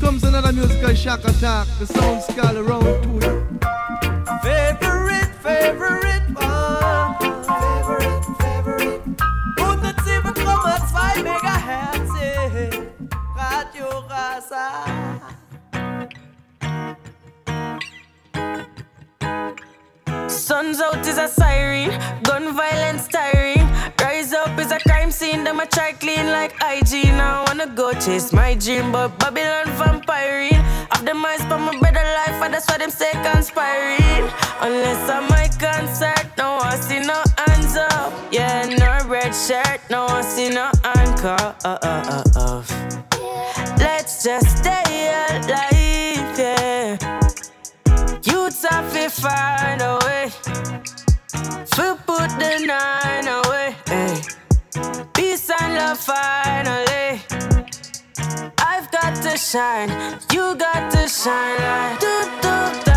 comes another musical shock attack. The sound skull around to you. Favorite, favorite one. Favorite, favorite. 107,2 Megahertz. Radio Rasa. Sun's out is a siren, gun violence tiring. Rise up is a crime scene, them a try clean like IG. Now I wanna go chase my dream, but Babylon vampiring. Have them eyes for my better life, and that's why them stay conspiring. Unless I'm my concert, no one see no hands up. Yeah, no red shirt, no one see no handcuff. Uh, uh, uh, Let's just stay alive, yeah. Youths have to find a way to put the nine away. Hey. Peace and love finally. I've got to shine, you got to shine like do do da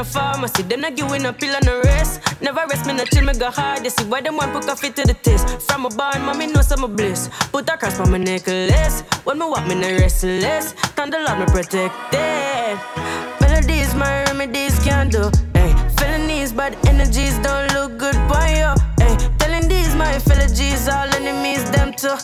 no pharmacy. Them not give you no pill and a rest. Never rest, me no chill, me go hard. You see why them want put Koffee to the test. From a barn, mommy know some bliss. Put a cross on my necklace. When me walk, me no restless. Thunder love me protected. Melodies, my remedies can do. Eh. Hey, felonies, bad energies don't look good by you. Hey, telling these my fellow G's, all enemies, them too.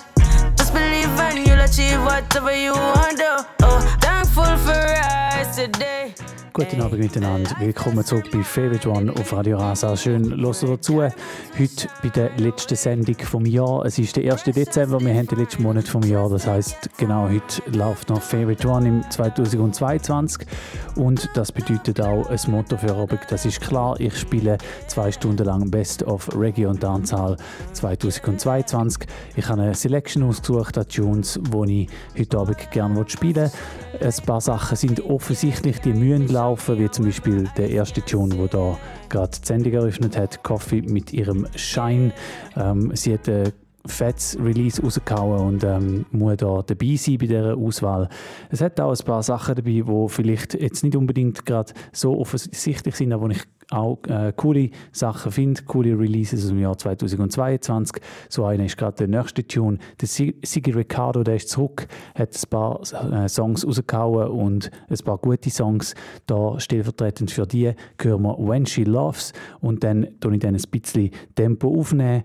Just believe and you'll achieve whatever you want to. Oh, thankful for us today. Guten Abend miteinander. Willkommen zurück bei Favorite One auf Radio Rasa. Schön, hört dazu. Heute bei der letzten Sendung vom Jahr. Es ist der 1. Dezember, wir haben den letzten Monat vom Jahr. Das heißt, genau heute läuft noch Favorite One im 2022. Und das bedeutet auch ein Motto für Abend. Das ist klar, ich spiele zwei Stunden lang Best of Reggae und Dancehall 2022. Ich habe eine Selection ausgesucht an Tunes, die ich heute Abend gerne spielen will. Ein paar Sachen sind offensichtlich, die mühen laufen, wie zum Beispiel der erste Tune, wo da gerade die Sendung eröffnet hat, Coffee mit ihrem Shine. Ähm, sie hat eine fettes Release rausgehauen und ähm, muss da dabei sein bei dieser Auswahl. Es hat auch ein paar Sachen dabei, die vielleicht jetzt nicht unbedingt gerade so offensichtlich sind, aber ich auch äh, coole Sachen finde, coole Releases aus dem Jahr 2022. So einer ist gerade der nächste Tune. Der Sigi Ricardo, der ist zurück, hat ein paar äh, Songs rausgehauen und ein paar gute Songs. Da stellvertretend für die hören wir When She Loves und dann tue ich dann ein bisschen Tempo aufnehmen.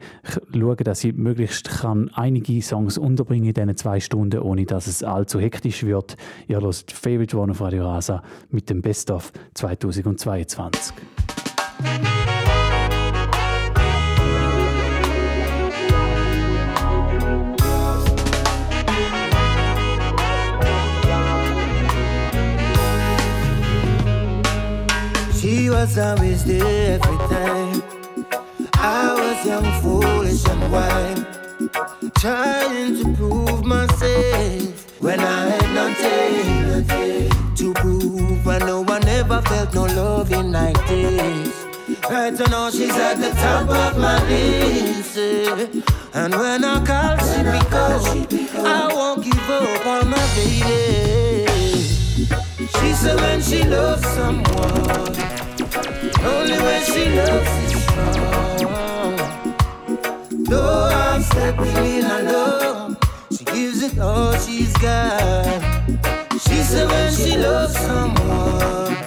Schaue, dass ich möglichst kann einige Songs unterbringen in diesen zwei Stunden, ohne dass es allzu hektisch wird. Ihr hört Favorite One auf Radio Rasa mit dem Best of 2022. She was always there every time. I was young, foolish, and wild, trying to prove myself when I had nothing, to prove. I know I never felt no loving like this. Right to know she's at the top of my list. And when I call, she pick up. I won't give up on my baby. She said when she loves someone, only when she loves is strong. Though I'm stepping in alone, she gives it all she's got. She said when she loves someone,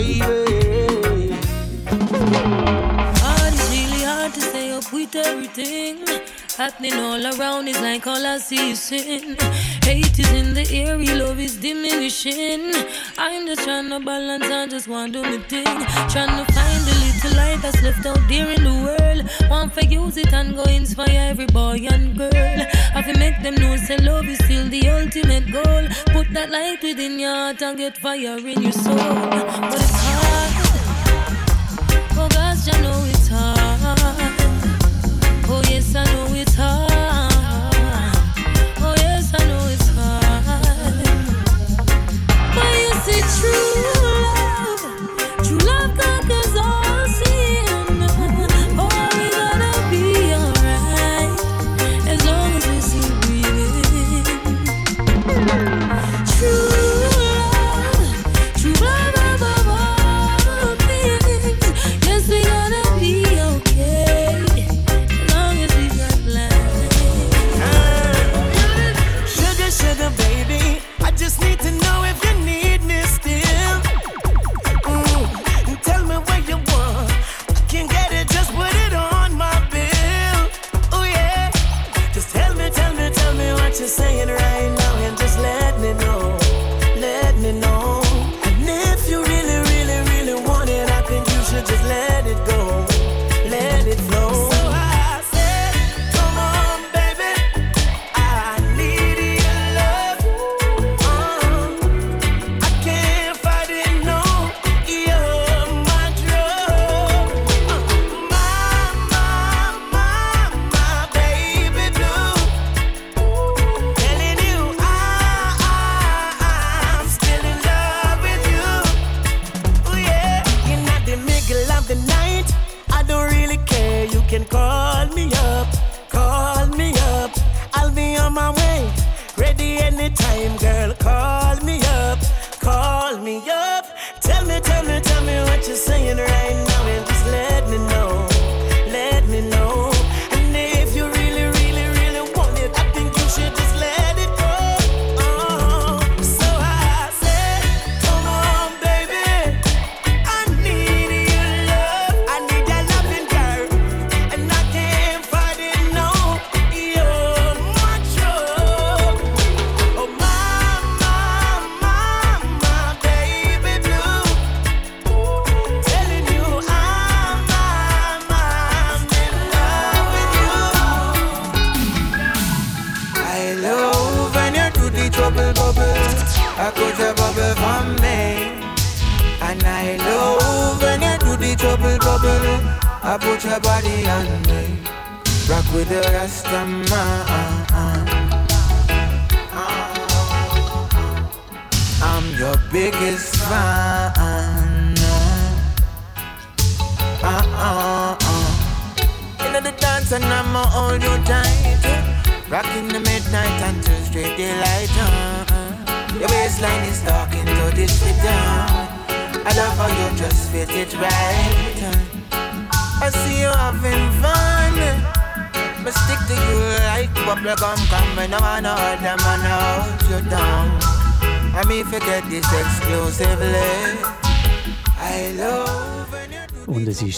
baby. Happening all around is like all I see is sin. Hate is in the air, love is diminishing. I'm just trying to balance, I just want to do my thing. Trying to find the little light that's left out there in the world. Want to use it and go inspire every boy and girl. Have to make them know say love is still the ultimate goal. Put that light within your heart and get fire in your soul. See,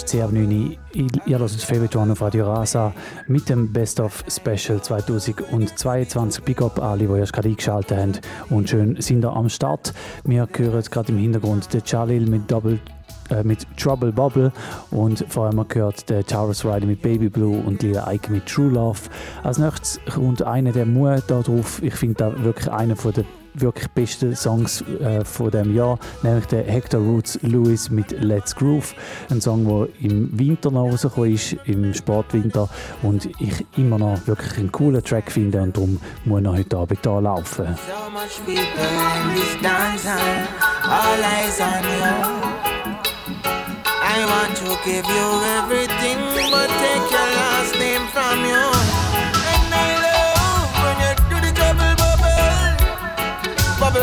ist 10 ab 9 Uhr. Ihr hört Favorite One auf Radio Rasa mit dem Best of Special 2022. Big Up alle, die erst gerade eingeschaltet haben und schön sind da am Start. Wir hören gerade im Hintergrund den Jalil mit Double äh, mit Trouble Bubble und vor allem gehört der Taurus Rider mit Baby Blue und Lila Ike mit True Love. Als nächstes kommt einer der Mu da drauf. Ich finde da wirklich einer der wirklich besten Songs äh, von dem Jahr, nämlich der Hector Roots Lewis mit Let's Groove. Ein Song, der im Winter noch rausgekommen ist, im Sportwinter und ich immer noch wirklich einen coolen Track finde und darum muss er heute Abend hier laufen. So much people in this dance all eyes on you. I want to give you everything, but take your last name from you.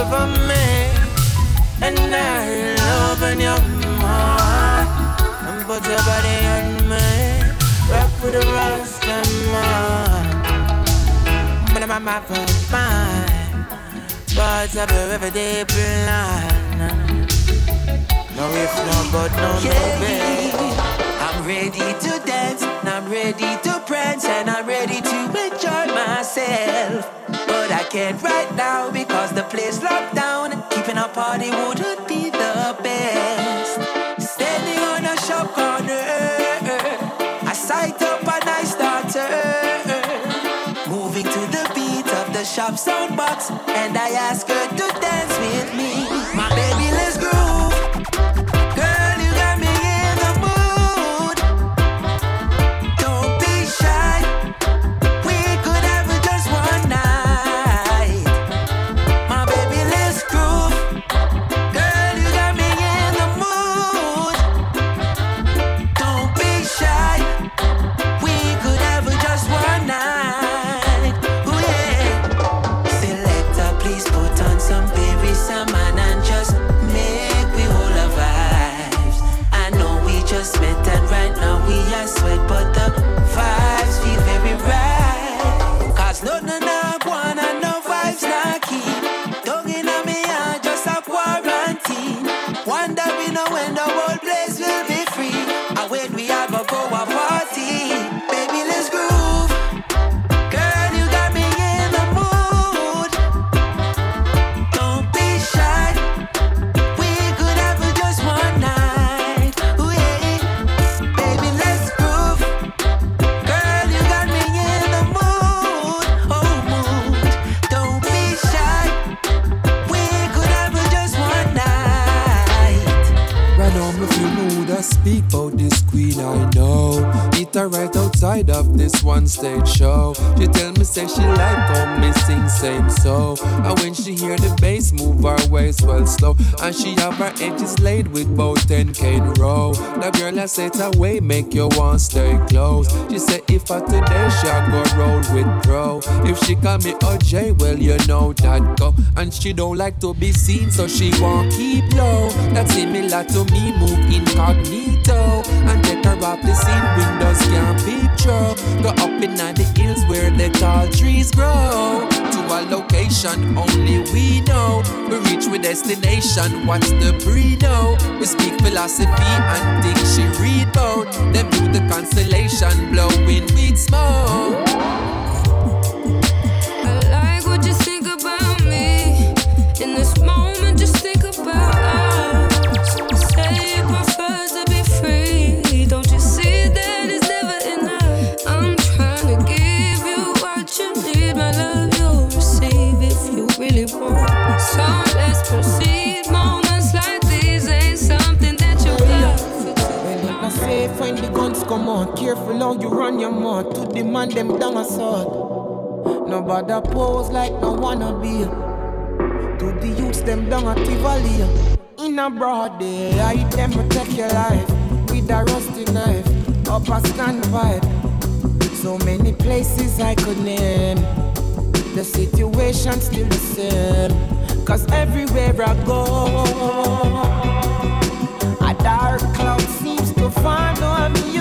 For me. And I love when you heart and put your body on me. Rock with the Rasta man. But I'm my fine. Parts of your everyday plan. No if no but no no babe. I'm ready to dance, and I'm ready to prance and I'm ready to enjoy myself. Can't right now because the place locked down. Keeping a party wouldn't be the best. Standing on a shop corner, I sight up a nice daughter. Moving to the beat of the shop sound box, and I ask her to dance with me. Stage show. She tell me say she like how me sing same so. And well slow, and she have her edges laid with both 10k in a row. The girl I it away make you want stay close. She say if I today she a go roll with pro. If she call me OJ, well you know that go. And she don't like to be seen, so she won't keep low. That's similar to me move incognito and take her off the scene. Windows can't be picture. Go up in the hills where the tall trees grow. To a location only we know. We reach with destination. What's the pre-know? We speak philosophy and think she read about. Them do the constellation blowing with smoke. Come on, careful how you run your mouth to demand them down a sword. Nobody pose like no wanna be. To the youths them down a Tivoli. In a broad day, I them protect your life with a rusty knife up a standpipe. So many places I could name. The situation still the same. Cause everywhere I go, a dark cloud seems to follow me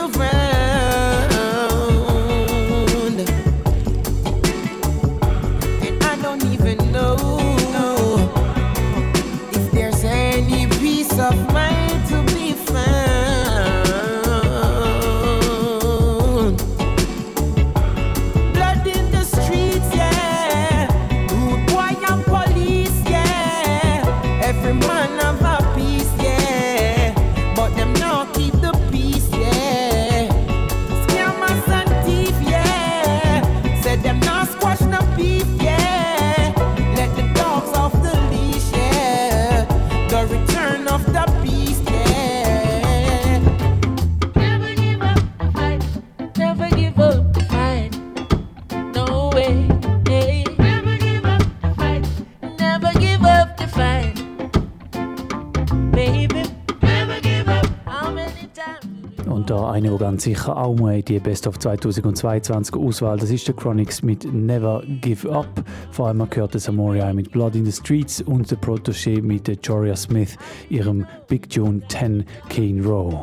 ganz sicher auch mal die Best of 2022 Auswahl, das ist der Chronix mit Never Give Up. Vor allem gehört das Amoria mit Blood in the Streets und der Protégé mit der Joria Smith, ihrem Big Tune 10 Kane Row.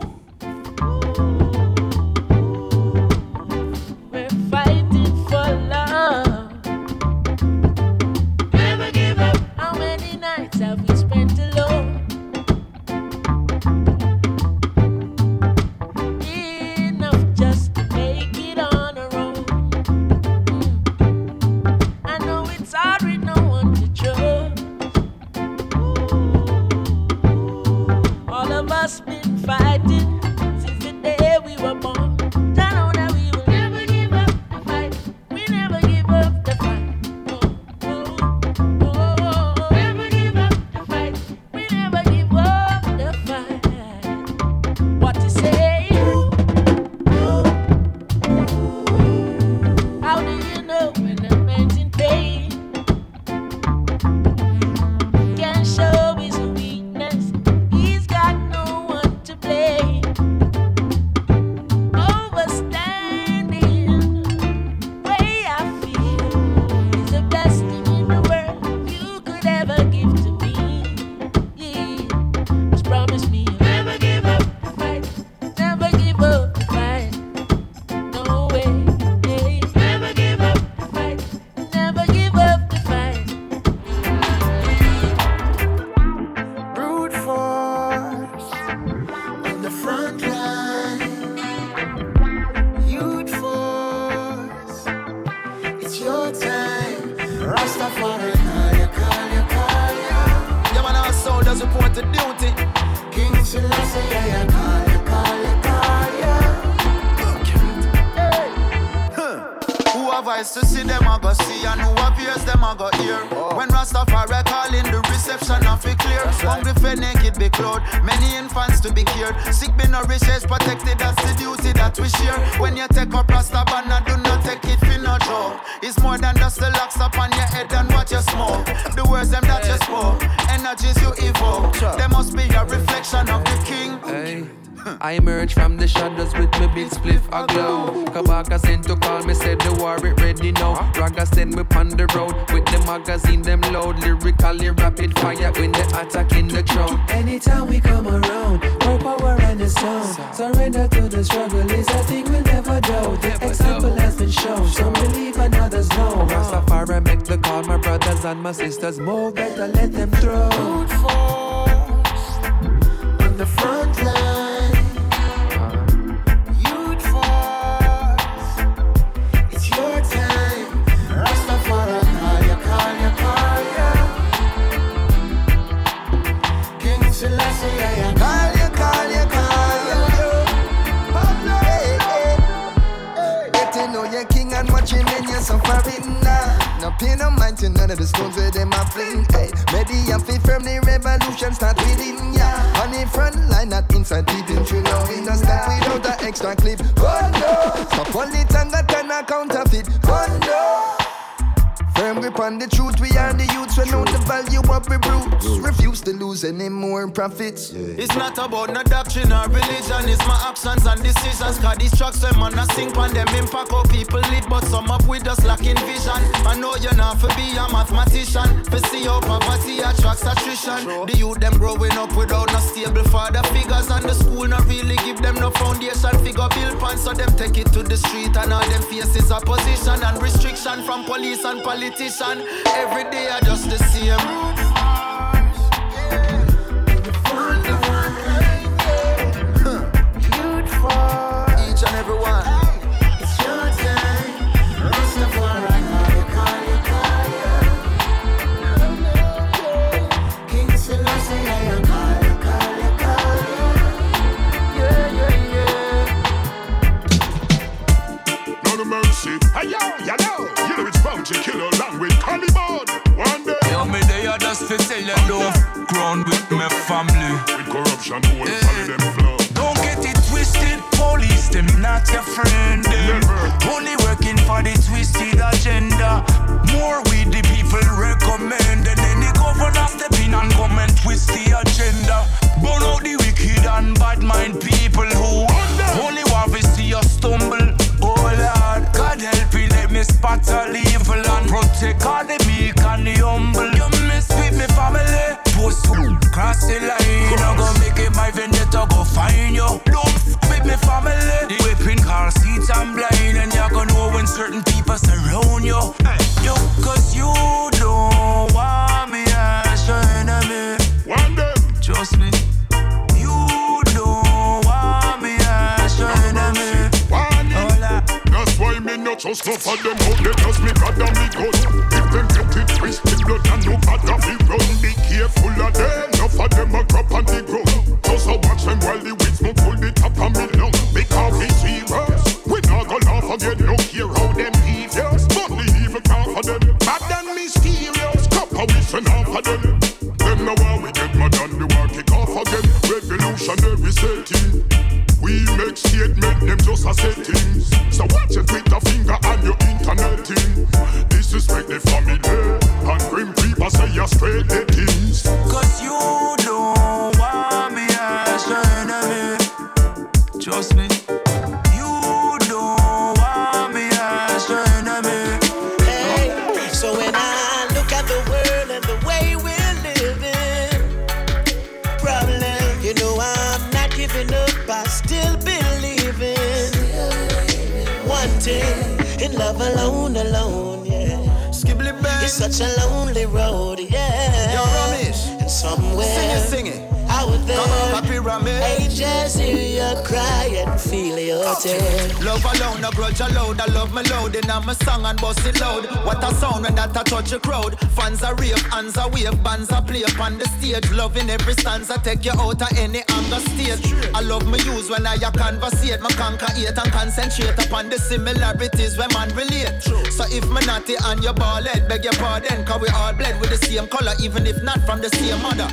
Beg your pardon, cause we all bled with the same color, even if not from the same mother.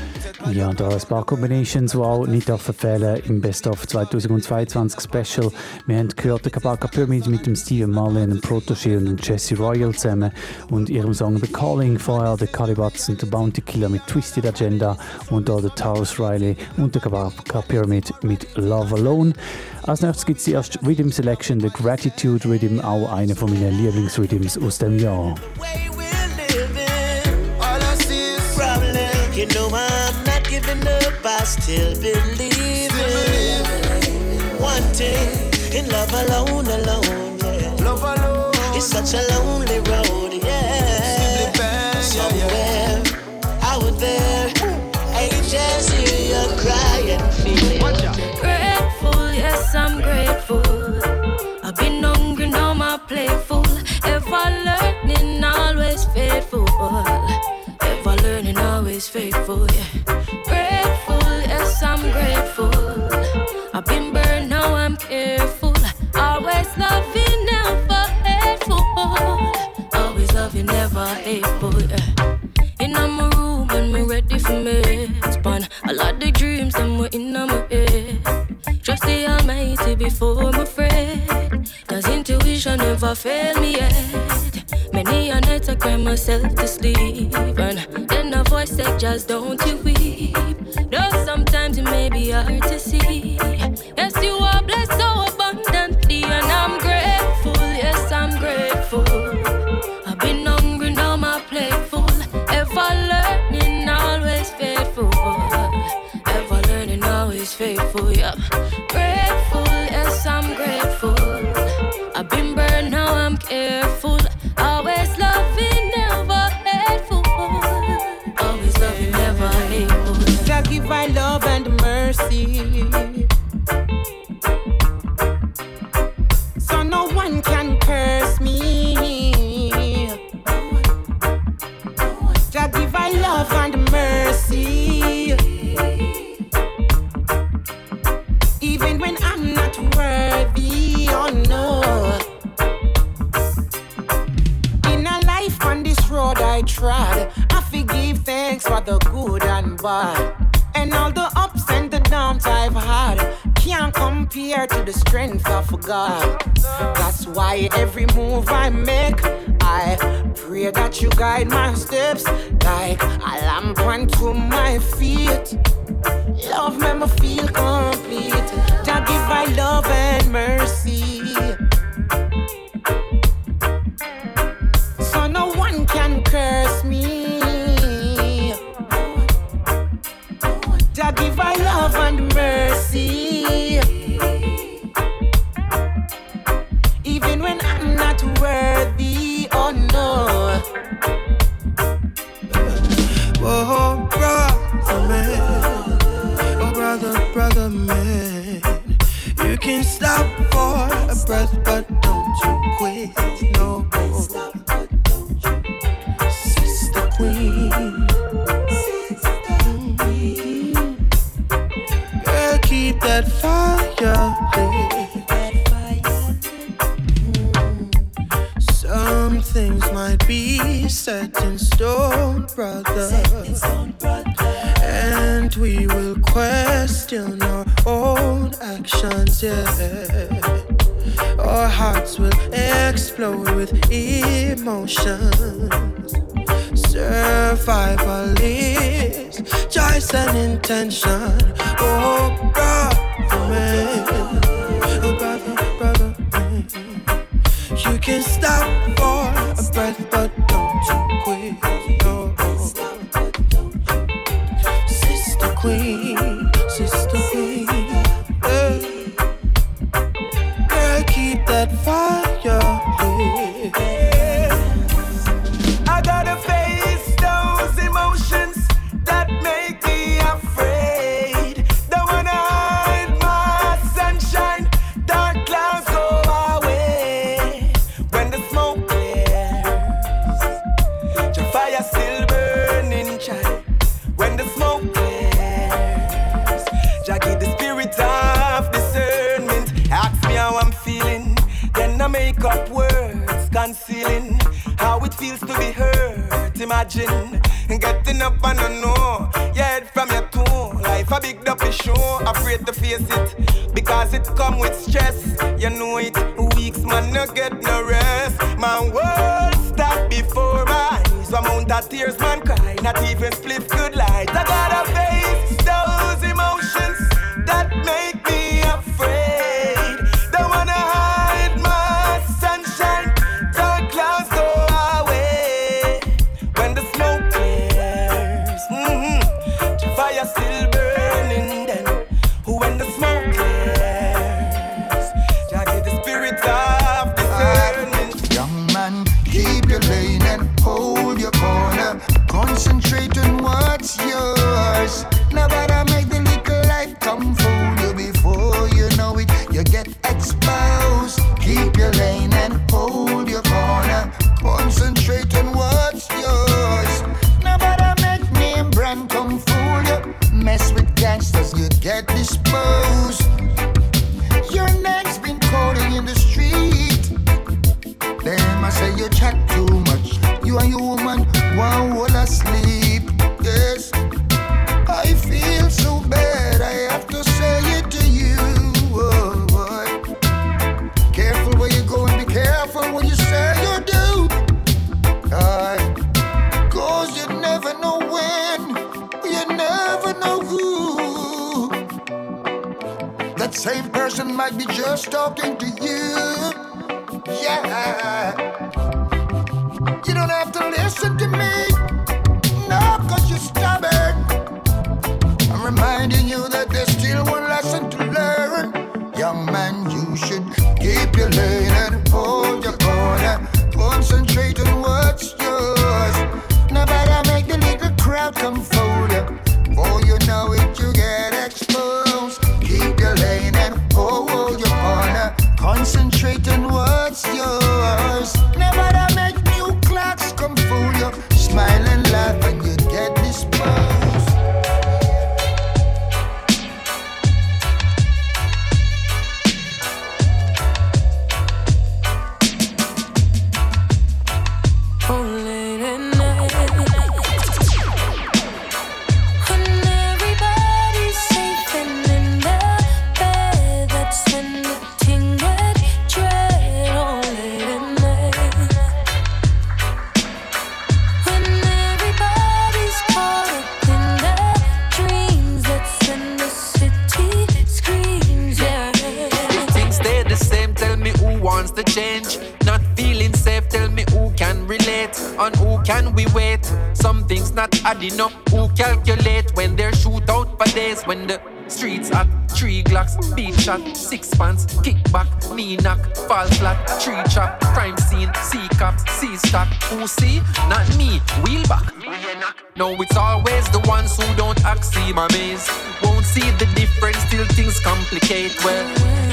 Ja, da ein paar Combinations, die auch nicht verfehlen im Best of 2022 Special. Wir haben gehört, der Kabaka Pyramid mit dem Steven Marley, einem Protégé und dem Jesse Royal zusammen und ihrem Song The Calling, vorher der Calibats und der Bounty Killer mit Twisted Agenda und da der Taurus Riley und der Kabaka Pyramid mit Love Alone. Als nächstes gibt es die erste Rhythm Selection, der Gratitude Rhythm, auch einer von meinen Lieblingsrhythms aus dem Jahr. You know I'm not giving up, I still believe in one thing in love alone, alone, yeah. Love alone. It's such a lonely road, yeah. Somewhere out there, I just hear you cry and feel. Grateful, yes, I'm grateful. Faithful, yeah. Grateful, yes, I'm grateful. I've been burned, now I'm careful. Always loving, never hateful. Always loving, never hateful, yeah. In my room and me ready for me. Span a lot of dreams and we're in my head. Trust the Almighty before I'm afraid. Cause intuition never failed me yet. Many a night I cry myself to sleep. Said, just don't you weep. Though sometimes it may be hard to see.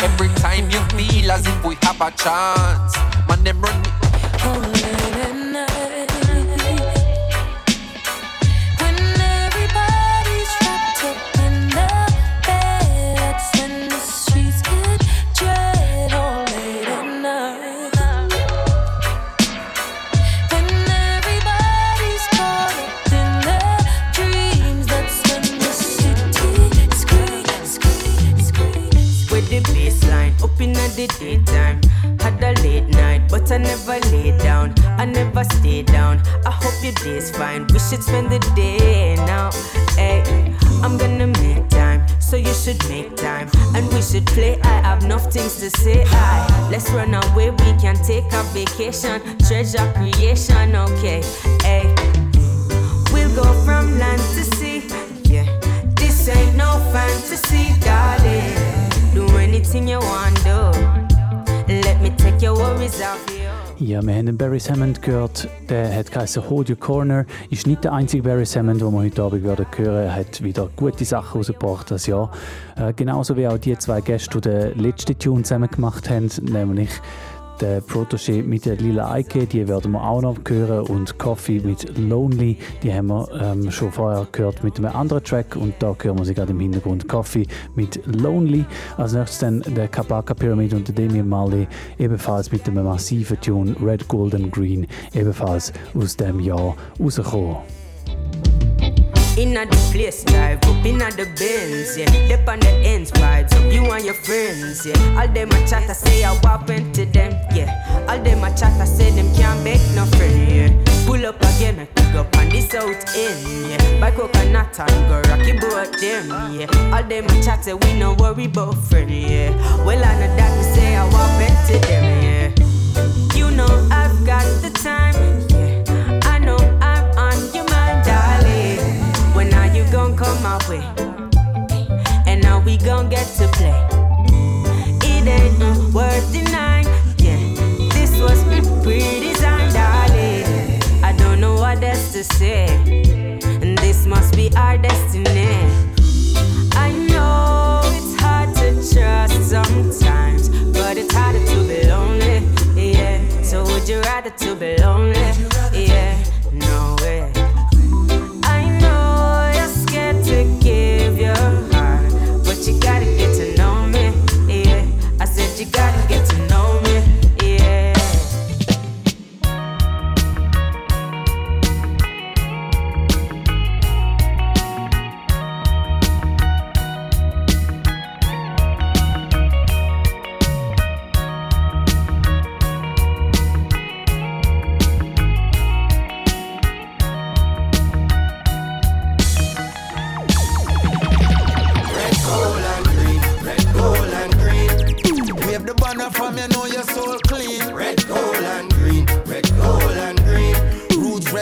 Every time you feel as if we have a chance, man, them run. never lay down, I never stay down. I hope your day's fine. We should spend the day now. Hey, I'm gonna make time, so you should make time. And we should play. I have enough things to say. Hi, let's run away. We can take a vacation, treasure creation. Okay, hey, we'll go from land to sea. Yeah, this ain't no fantasy, darling. Do anything you want, do. Let me take your worries off you. Ja, wir haben den Barry Hammond gehört. Der hat geheißen Hold Your Corner. Ist nicht der einzige Barry Hammond, den wir heute Abend werden hören. Er hat wieder gute Sachen rausgebracht das Jahr. Äh, genauso wie auch die zwei Gäste, die den letzten Tune zusammen gemacht haben, nämlich der Protégé mit der Lila Eike, die werden wir auch noch hören und Coffee mit Lonely, die haben wir ähm, schon vorher gehört mit einem anderen Track und da hören wir sie gerade im Hintergrund Coffee mit Lonely. Als nächstes dann der Kabaka Pyramid und der Damian Marley, ebenfalls mit einem massiven Tune Red, Gold and Green, ebenfalls aus dem Jahr rausgekommen. Inna the place, drive up inna the Benz, yeah. Dip on the ends, vibes up you and your friends, yeah. All them a chat, I say I walk into them, yeah. All them a chat, I say them can't make no friend, yeah. Pull up again, I pick up on the south end, yeah. Buy coconut and go rocky boat them, yeah. All them a chat, say we no worry about friend, yeah. Well, I know that me say I walk into them, yeah. You know I've got the time, come my way? And now we gon' get to play. It ain't worth denying, yeah. This was pre-designed, darling. I don't know what else to say, and this must be our destiny. I know it's hard to trust sometimes, but it's harder to be lonely, yeah. So would you rather to be lonely, yeah?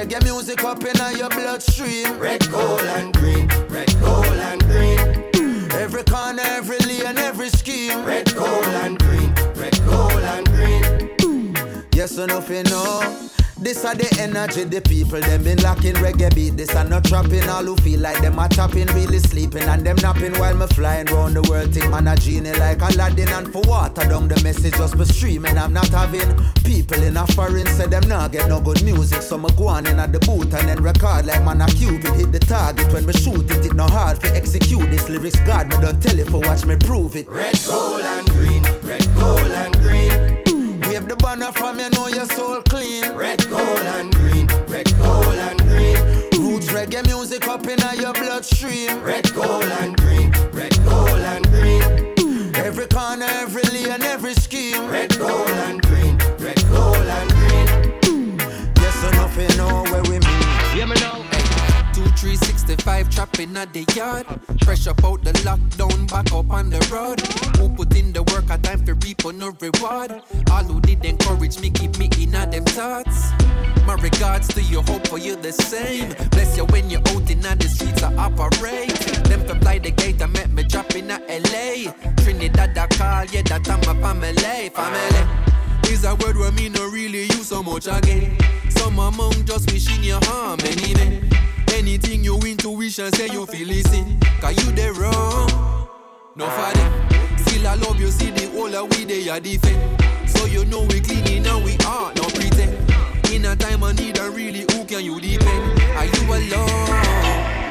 Reggae music up in your bloodstream. Red, gold, and green. Red, gold, and green. Every corner, every lane, every scheme. Red, gold, and green. Red, gold, and green. Yes, enough you know. This are the energy, the people them been locking reggae beat. This are not trapping, all who feel like them are tapping, really sleeping and them napping while me flying round the world. Think man a genie like Aladdin and for water down the message just be streaming. I'm not having people in a foreign say them not get no good music, so me go on in at the booth and then record like man a cupid hit the target when me shoot it. It no hard to execute this lyrics. God me don't tell it for watch me prove it. Red, gold and green, red, gold and green. Wave the banner from you know your soul clean. Red, gold, and green. Red, gold, and green. Roots reggae music up in your bloodstream. Red, gold, and green. Red, gold, and green. Every corner, every lane, every scheme. Red, gold, and green. Red, gold, and green. Yes, enough you know where we mean. Yeah, me know. Two, three, sixty-five trapping at the yard. Fresh up out the lockdown, back up on the road. Who put in the work, a time for reap on no reward. All who did encourage me, keep me in at them thoughts. My regards to you, hope for you the same. Bless you when you're out in the streets, I operate. Them to fly the gate, I met me drop in a LA. Trinidad, I call, yeah, that I'm a family, family. Is a word where me no really use so much again. Some among just wishing you harm anyway. Anything you intuition say you feel listen. Cause you the wrong. No father. Still I love you, see the whole of we they are defend. So you know we cleaning and we are no pretend. In a time I need a really who can you depend? Are you alone?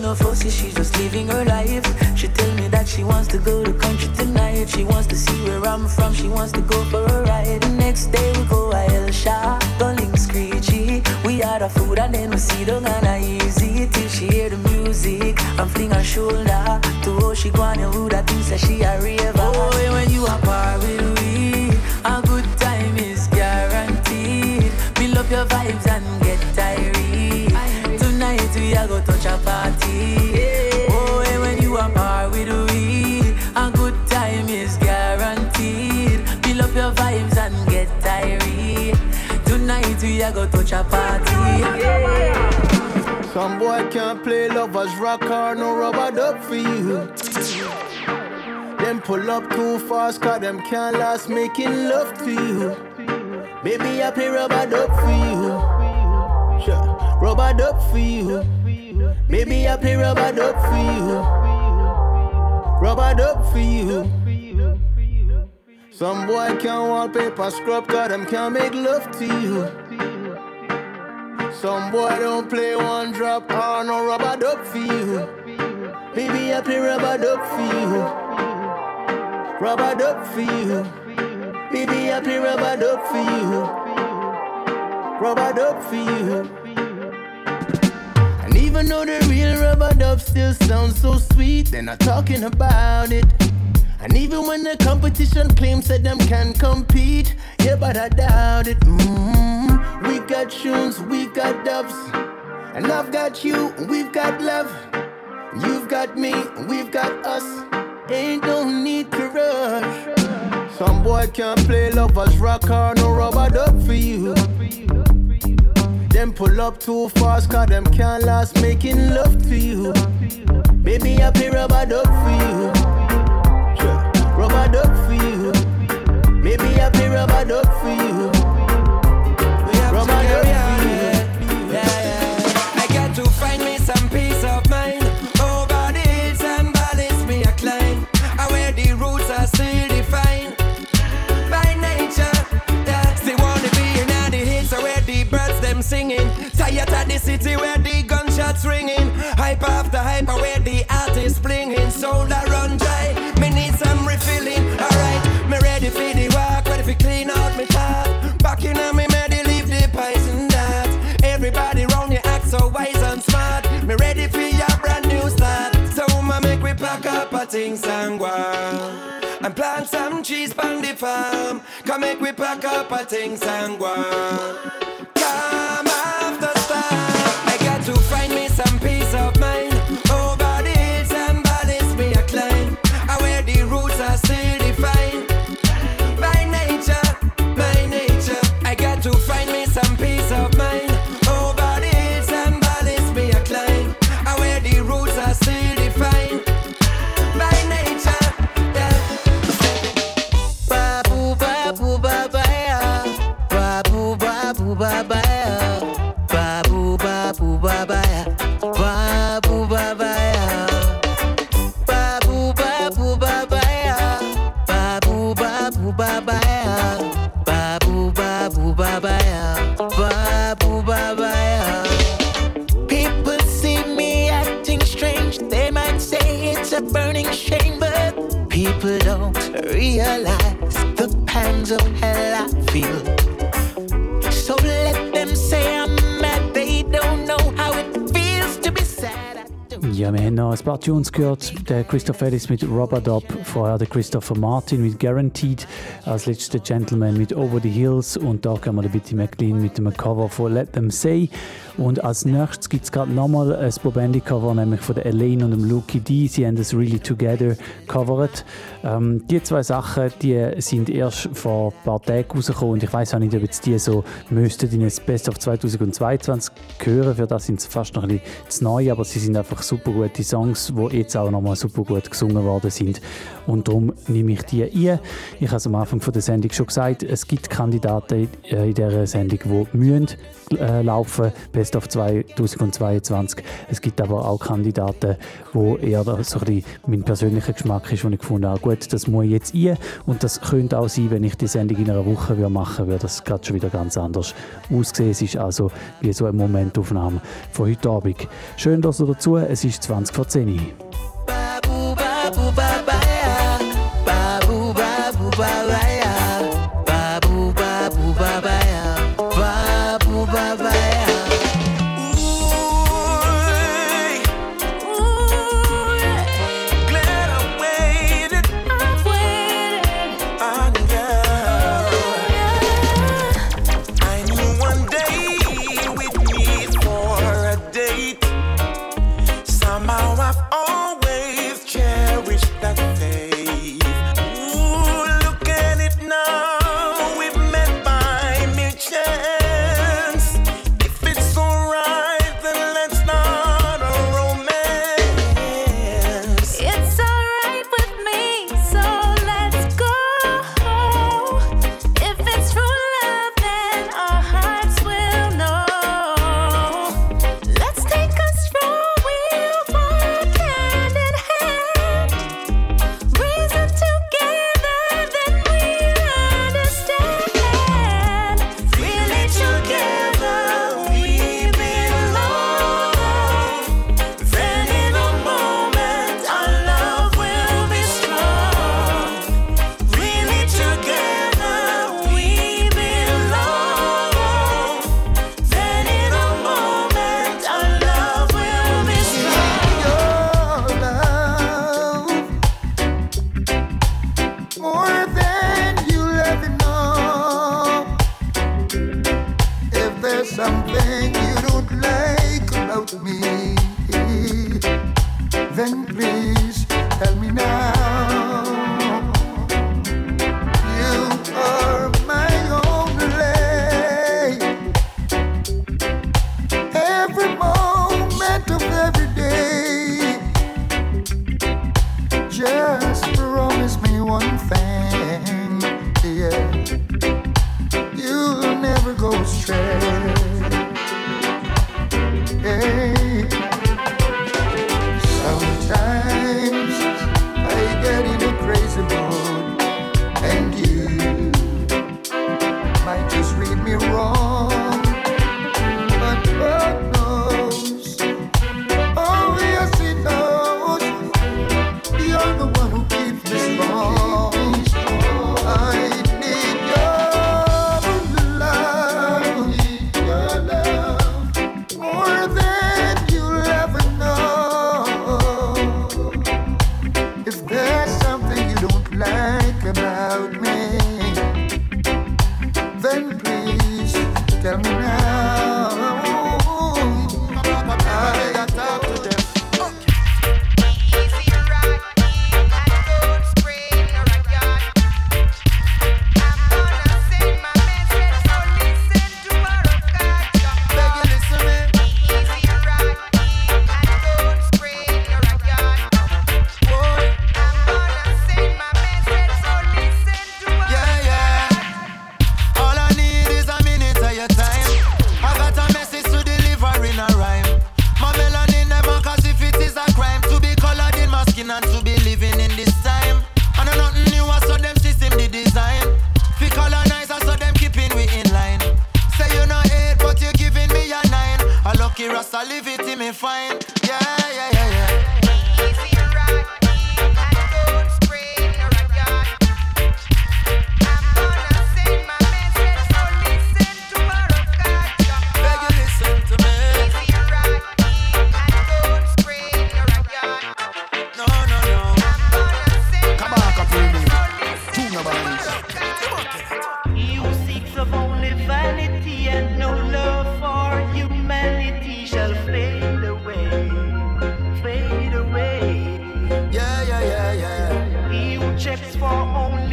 No fussy, she's just living her life. She tell me that she wants to go to country tonight. She wants to see where I'm from, she wants to go for a ride. The next day we go a El link screechy. We order food and then we sit down and I easy till she hear the music and fling her shoulder to how she go on and who that thinks that she a raver. Oh, when you are par with we, a good time is guaranteed. Build love your vibes and are go touch a party. Some boy can't play lovers rock or no rubber duck for you. Them pull up too fast, cause them can't last making love to you. Baby, I play rubber duck for you. Sure. Rubber duck for you. Baby, I play rubber duck for you. Rubber duck for you. Some boy can't wallpaper scrub, cause them can't make love to you. Some boy don't play one drop or no rubber duck for you. Baby, I play rubber duck for you. Rubber duck for you. Baby, I play rubber duck for you. Rubber duck for you. And even though the real rubber dub still sounds so sweet, they're not talking about it. And even when the competition claims that them can compete, yeah, but I doubt it. Mm-hmm. We got tunes, we got dubs, and I've got you, we've got love. You've got me, we've got us. Ain't no need to rush. Some boy can't play lovers rock or no rubber duck for you. Them pull up too fast, cause them can't last making love to you. Baby, I play rubber duck for you rubber duck for you. Maybe I play rubber duck for you. Rubber duck for you. Yeah, yeah. I got to find me some peace of mind. Over the hills and valleys, me a climb. And where the roots are still defined by nature. Wanna be in the hills where the birds them singing. Tired of the city where the gunshots ringing. Hype after hype where the artists blinging. Soul that run dry. A things and plant some trees on the farm. Come make we pack up a things and realize the pangs of hell I feel. So let them say I'm mad, they don't know how it feels to be sad. Ja, wir haben noch ein paar Tunes gehört. Der Christoph Ellis mit Rubber Dub, vorher der Christopher Martin mit Guaranteed, als letzter Gentleman mit Over the Hills und da kann man der Bitty McLean mit dem Cover von Let Them Say. Und als nächstes gibt es gerade nochmal ein Bobendi-Cover, nämlich von der Elaine und dem Lucky D. Sie haben das Really Together covered. Ähm, die zwei Sachen die sind erst vor ein paar Tagen rausgekommen und ich weiß auch nicht, ob jetzt die so müssten in das Best of 2022 gehören. Für das sind sie fast noch ein bisschen zu neu, aber sie sind einfach super gute Songs, die jetzt auch nochmal super gut gesungen worden sind. Und darum nehme ich die ein. Ich habe es am Anfang von der Sendung schon gesagt, es gibt Kandidaten in dieser Sendung, die müssen äh, laufen, Best of 2022. Es gibt aber auch Kandidaten, wo eher so ein bisschen mein persönlicher Geschmack ist, wo ich gefunden habe, gut, das muss ich jetzt ein und das könnte auch sein, wenn ich die Sendung in einer Woche machen würde, das gerade schon wieder ganz anders aussehen. Es ist also wie so eine Momentaufnahme von heute Abend. Schön, dass ihr dazu, es ist 20 vor 10 Uhr.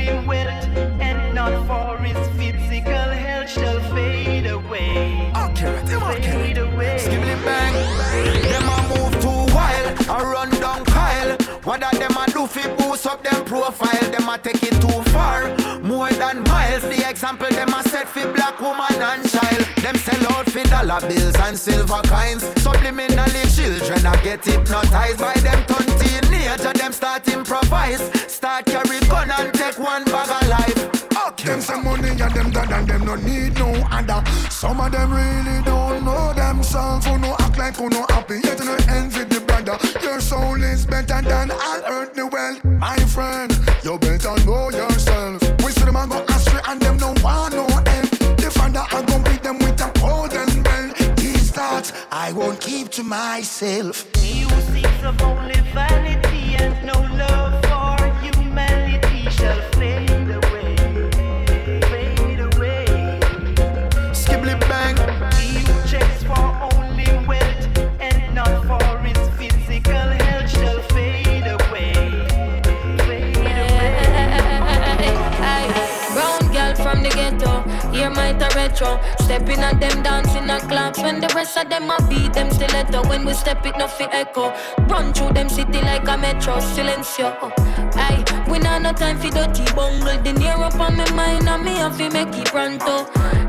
Only wealth and not for his physical health shall fade away, fade away. Skibbly bang. Them a move too wild, a run down Kyle. What that them a do fi boost up them profile? Them a take it too far, more than miles. The example them a set fi black woman and out dollar bills and silver coins. Subliminally children a get hypnotized by them teenager. Them start improvise, start carry gun and take one bag of life. Them some money and them dad and them no need no other. Some of them really don't know themselves. Who no act like who no happy yet no envy the brother. Your soul is better than all earthly wealth. My friend, won't keep to myself. He who seeks only vanity retro. Stepping at them dancing a clocks when the rest of them a beat them stiletto. When we step it, no fi echo. Run through them city like a metro, silencio. Aye, we not no time for dirty bungle. The near up on my mind and me have to make it pronto.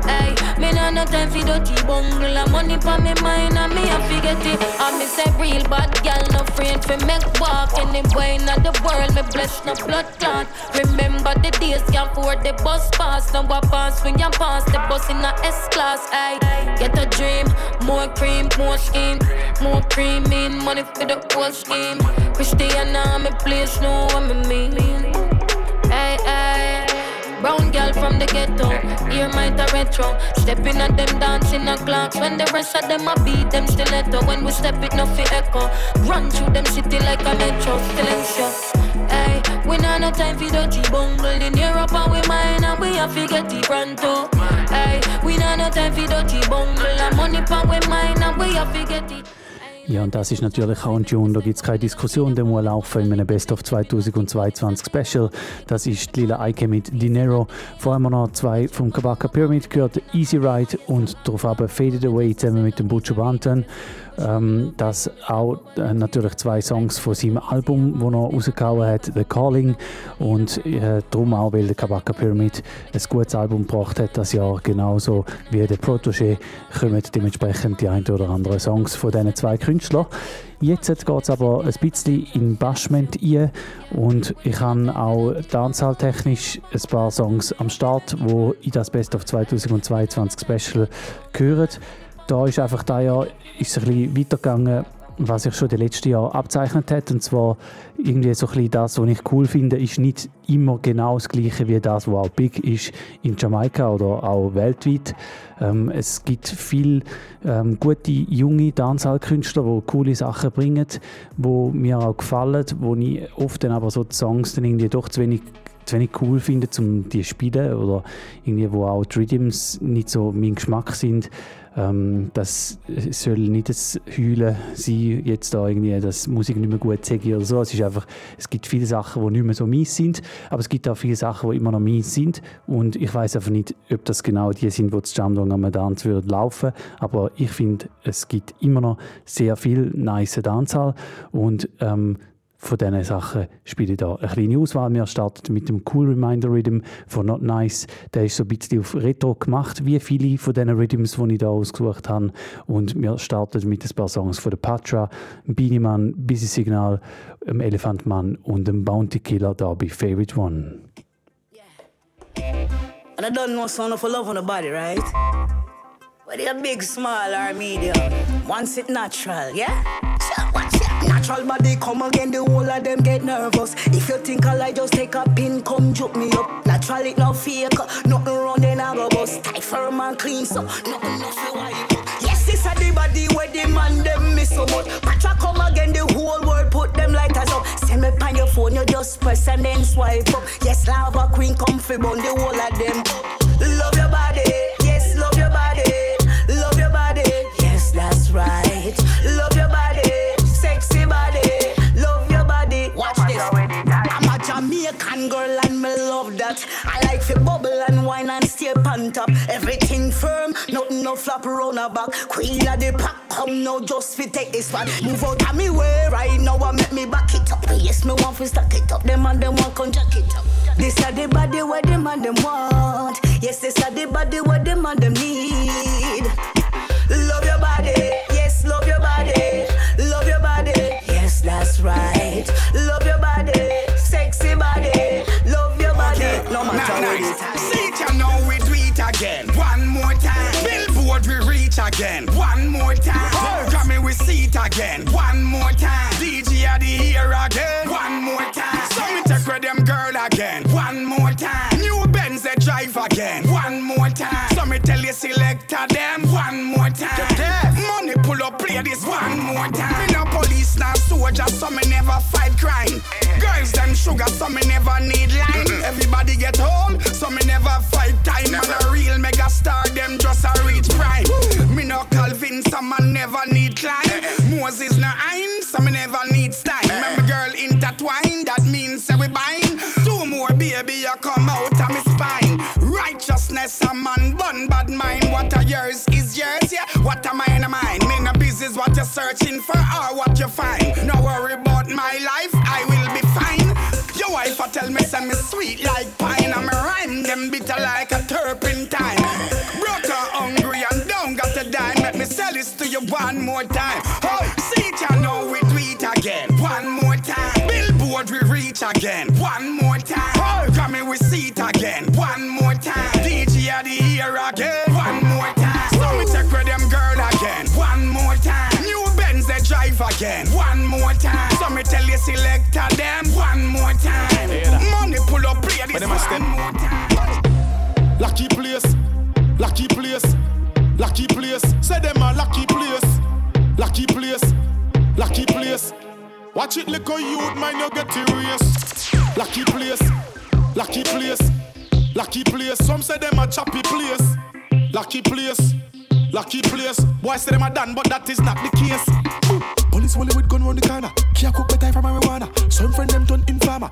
Aye, me not no time for dirty bungle. A money on my mind and me have to get it. I me say real bad girl, no afraid for make walk. Any boy in the world, me bless no blood clot. Remember the days can't afford the bus pass. Now I pass when you pass the bus in a S class. Aye, get a dream, more cream, more scheme, more cream in money for the whole scheme. Christiana, me place know what me mean. Aye, aye. Brown girl from the ghetto, hear my the retro. Stepping at them dancing a clocks when the rest of them a beat them stiletto. When we step it, no fi echo. Run through them city like a metro, silencio. Hey, we not no time for dirty bungle in Europe and we mine and we have to get it pronto. Hey, we not no time for dirty bungle and money pan we mine and we have to get it. Ja, und das ist natürlich auch ein Tune, da gibt es keine Diskussion, der muss laufen in einem Best of 2022 Special. Das ist die Lila Eike mit Dinero. Vorher haben wir noch zwei vom Kabaka Pyramid gehört, Easy Ride und darauf aber Faded Away zusammen mit dem Butcher Banton. Ähm, das auch äh, natürlich zwei Songs von seinem Album, das er rausgehauen hat, The Calling. Und äh, darum auch, weil der Kabaka Pyramid ein gutes Album gebracht hat das Jahr, genauso wie der Protégé, kommen dementsprechend die ein oder anderen Songs von diesen zwei Künstlern. Jetzt geht es aber ein bisschen in Bashment rein und ich habe auch tanzhaltechnisch ein paar Songs am Start, wo in das Best of 2022 Special gehören. Da ist einfach da Jahr ist es ein bisschen weitergegangen was sich schon den letzten Jahren abzeichnet hat. Und zwar irgendwie so ein bisschen das, was ich cool finde, ist nicht immer genau das Gleiche wie das, was auch big ist in Jamaika oder auch weltweit. Ähm, es gibt viele ähm, gute junge Dancehall-Künstler, die coole Sachen bringen, die mir auch gefallen, wo ich oft dann aber so die Songs dann irgendwie doch zu wenig zu wenig cool finde, um die zu spielen oder irgendwie, wo auch die Rhythms nicht so mein Geschmack sind. Ähm, das soll nicht das Heulen sein, jetzt da irgendwie, dass Musik nicht mehr gut sage oder so. Es ist einfach, es gibt viele Sachen, die nicht mehr so mies sind, aber es gibt auch viele Sachen, die immer noch mies sind. Und ich weiß einfach nicht, ob das genau die sind, die zu Jamdong am Dance würden laufen, aber ich finde, es gibt immer noch sehr viel nice Dancehall. Und ähm, von diesen Sachen spiele ich da eine kleine Auswahl. Wir starten mit dem Cool Reminder Rhythm von Not Nice. Der ist so ein bisschen auf Retro gemacht, wie viele von diesen Rhythms, die ich da ausgesucht habe. Und wir starten mit ein paar Songs von der Patra, Beanie Busy Signal, dem Elefantmann und dem Bounty Killer da bei Favorite One. And I don't know sound of love on the body, right? Whether a big, small, or medium, once it natural, yeah? So? Natural body come again, the whole of them get nervous. If you think I like, just take a pin, come joke me up. Natural, it no fake, nothing wrong, then I go bust. Tight, firm and clean, so nothing, nothing wipe up. Yes, this a the body where the man them miss so much. Patra come again, the whole world put them like us up. Send me on your phone, you just press and then swipe up. Yes, lava queen come fi bun the whole of them. Love your wine and stay on top. Everything firm, nothing no flop around her back. Queen of the pack, come now just fi take this one. Move out of me way right now and make me back it up. Yes, me want fi stack it up. Them and them want come jack it up. This are the body where them and them want. Yes, this are the body where them and them need. Love your body, yes, love your body, love your body, yes, that's right. Love again. One more time. Grammy we see it again. One more time. DJ are the here again. One more time. So me take with them girl again. One more time. New Benz they drive again. One more time. So me tell you selector them. One more time. Money pull up play this one more time. Police soldier so me never fight crime. Girls them sugar so me never need line. Everybody get home so me never fight time. Man a real mega star them just a reach prime. Me no Calvin so man never need climb. Moses no ein so me never need style. Remember girl intertwine that means say we bind. Two more baby you come out of me spine. Righteousness a man bun bad mind. What a yours is yours yeah. What am I mine? Me searching for or what you find. No worry about my life I will be fine. Your wife a tell me say me sweet like pine. And me rhyme them bitter like a turpentine. Broke her hungry and down got to dime. Let me sell this to you one more time. Oh, see you know we it again. One more time. Billboard we reach again. One more time. Oh, Grammy we see it again. One more time. DJ the here again. Lucky place, lucky place, lucky place. Say them a lucky place, lucky place, lucky place. Watch it, little youth, mind you get erased. Lucky place, lucky place, lucky place. Some say them a choppy place, lucky place, lucky place. Boy say them a done, but that is not the case. Police only with gun round the corner. Can't cook better from marijuana. Some friend them turn informer.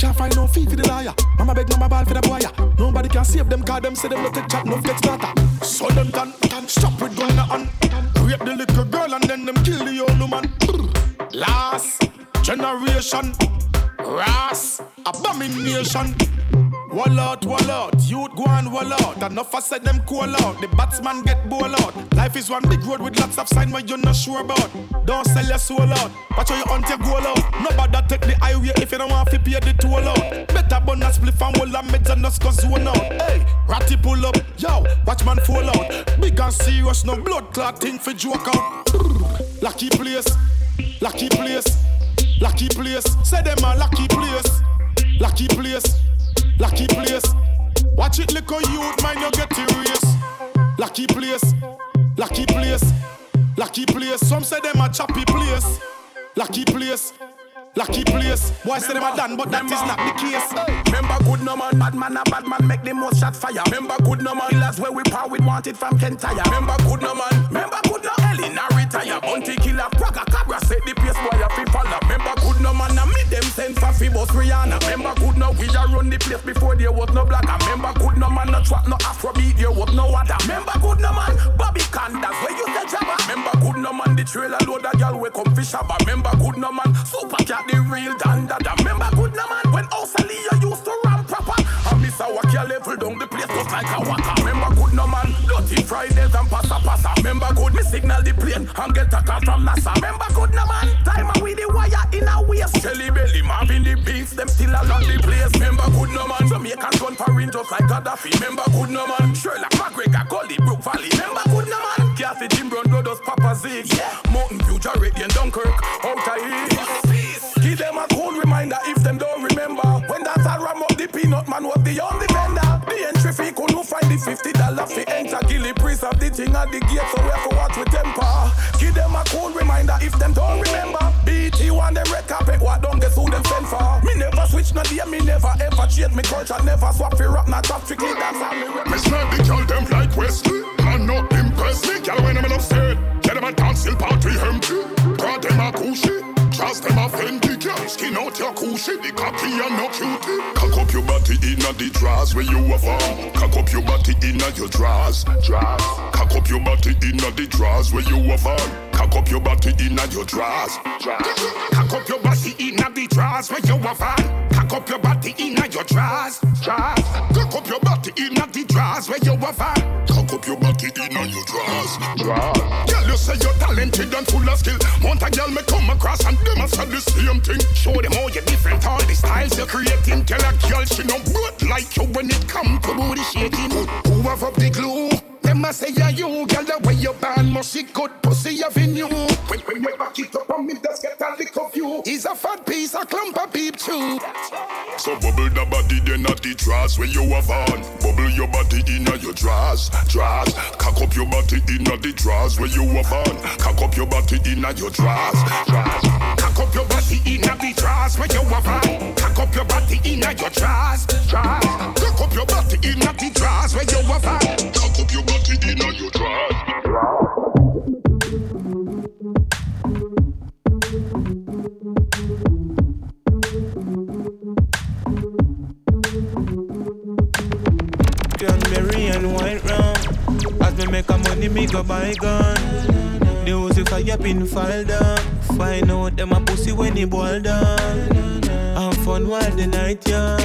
Can't find no fee for the liar. Mama beg mama ball for the boy. Nobody can save them cause them say them no take chat, no get starter. So them done, done, stop with gun in hand. Rape the little girl and then them kill the old woman. Last generation, ras, abomination. Wall out, wall out, youth go and wall out. Enough I said them cool out. The batsman get ball out. Life is one big road with lots of sign where you're not sure about. Don't sell your soul out. Watch how you hunt your goal out. Nobody take the highway if you don't want to pay the toll out. Better burn a spliff and wall and meds and just go zone out. Hey, ratty pull up, yo, watch man fall out. Big and serious, no blood clot thing for joke out. Lucky place, lucky place, lucky place. Say them a lucky place, lucky place, lucky place. Watch it, little youth, mind you get serious. Lucky place, lucky place, lucky place. Some say them a choppy place, lucky place. Lucky place. Boy say them a done, but that is not the case. Remember good no man, bad man a bad man make the most shot fire. Remember good no man, killers where we power with wanted from Kentire. Remember good no man, remember good no Elena retire. Bounty killer, Praga Cabra set the pace boy a fi follow. Remember good no man, a me them send for fi boss Rihanna. Remember good no we a run the place before there was no black. Remember good no man, no trap no Afrobeat, there was no other. Remember good no man, Bobby Candas where you say Jabba. Remember good no man, the trailer load a girl we come fish. Remember good no man, super cat the real dandada. Remember good no man, when Osalia used to run And Miss Awakia level down the place just like a waka. Remember good no man, dirty Fridays and passa passa. Remember good me signal the plane and get a call from NASA. Remember good no man, time with the wire in a waist. Jelly belly, Marvin the beats, them still along the place. Remember good no man, Jamaican gun for in just like Gaddafi. Remember good no man, Sherlock McGregor, Gully, Brook Valley. Remember good no man, Kathy Jim Brown, Brothers, Papa Zig. Yeah, Mountain Jarrett, and Dunkirk, out of east. Man was the only vendor. The entry fee couldn't find the fifty dollar fee enter. Gilly priest of the thing at the gate, so we have to watch with temper. Give them a cool reminder if them don't remember. BT one the red carpet, what don't get who them send for? Me never switch no day, me never ever change me culture, never swap for rap, not top strictly dance me. Snap the girl them like Wesley. Man not impress me. Girl when I'm upstairs. Get them a dance till party empty. God them a cushy. Trust them a Fendi. Girl skin out your cushy. The cocky and no cutie. Cock up your body inna the drawers where you have on. Cock up your body inna your drawers. Drawers. Cock up your body inna the drawers where you have on. Cock up your body inna your drawers. Cock up your body inna the drawers where you have on. Cock up your body inna your drawers. Drawers. Cock up your body inna the drawers where you have on. Cock up your body inna your drawers. Drawers. Girl, you say you're talented and full of skill. Want a girl me come across and them a say the same thing. Show them how you're different, all the styles you're creating. Tell a girl she no good like you when it come to booty shaking. Who have up the glue? Them a say yeah you, girl the way you band must see good pussy avenue. When when you back it up on me, just get a lick of you. He's a fat piece, a clump of peep too. So bubble the body then at the drawers where you have on. Bubble your body in inna your drawers, drawers. Cock up your body in inna the drawers where you have on. Cock up your body inna your drawers, drawers. Cock up your body inna the drawers where you have on. Cock up your body inna your drawers, drawers. Cock up your body inna the drawers where you have on. Cock up your body inna your drawers. Cranberry and white rum. As me make a money, me go buy gun. The house if I up in file down. Find out them a pussy when he boil down. Have fun while the night young.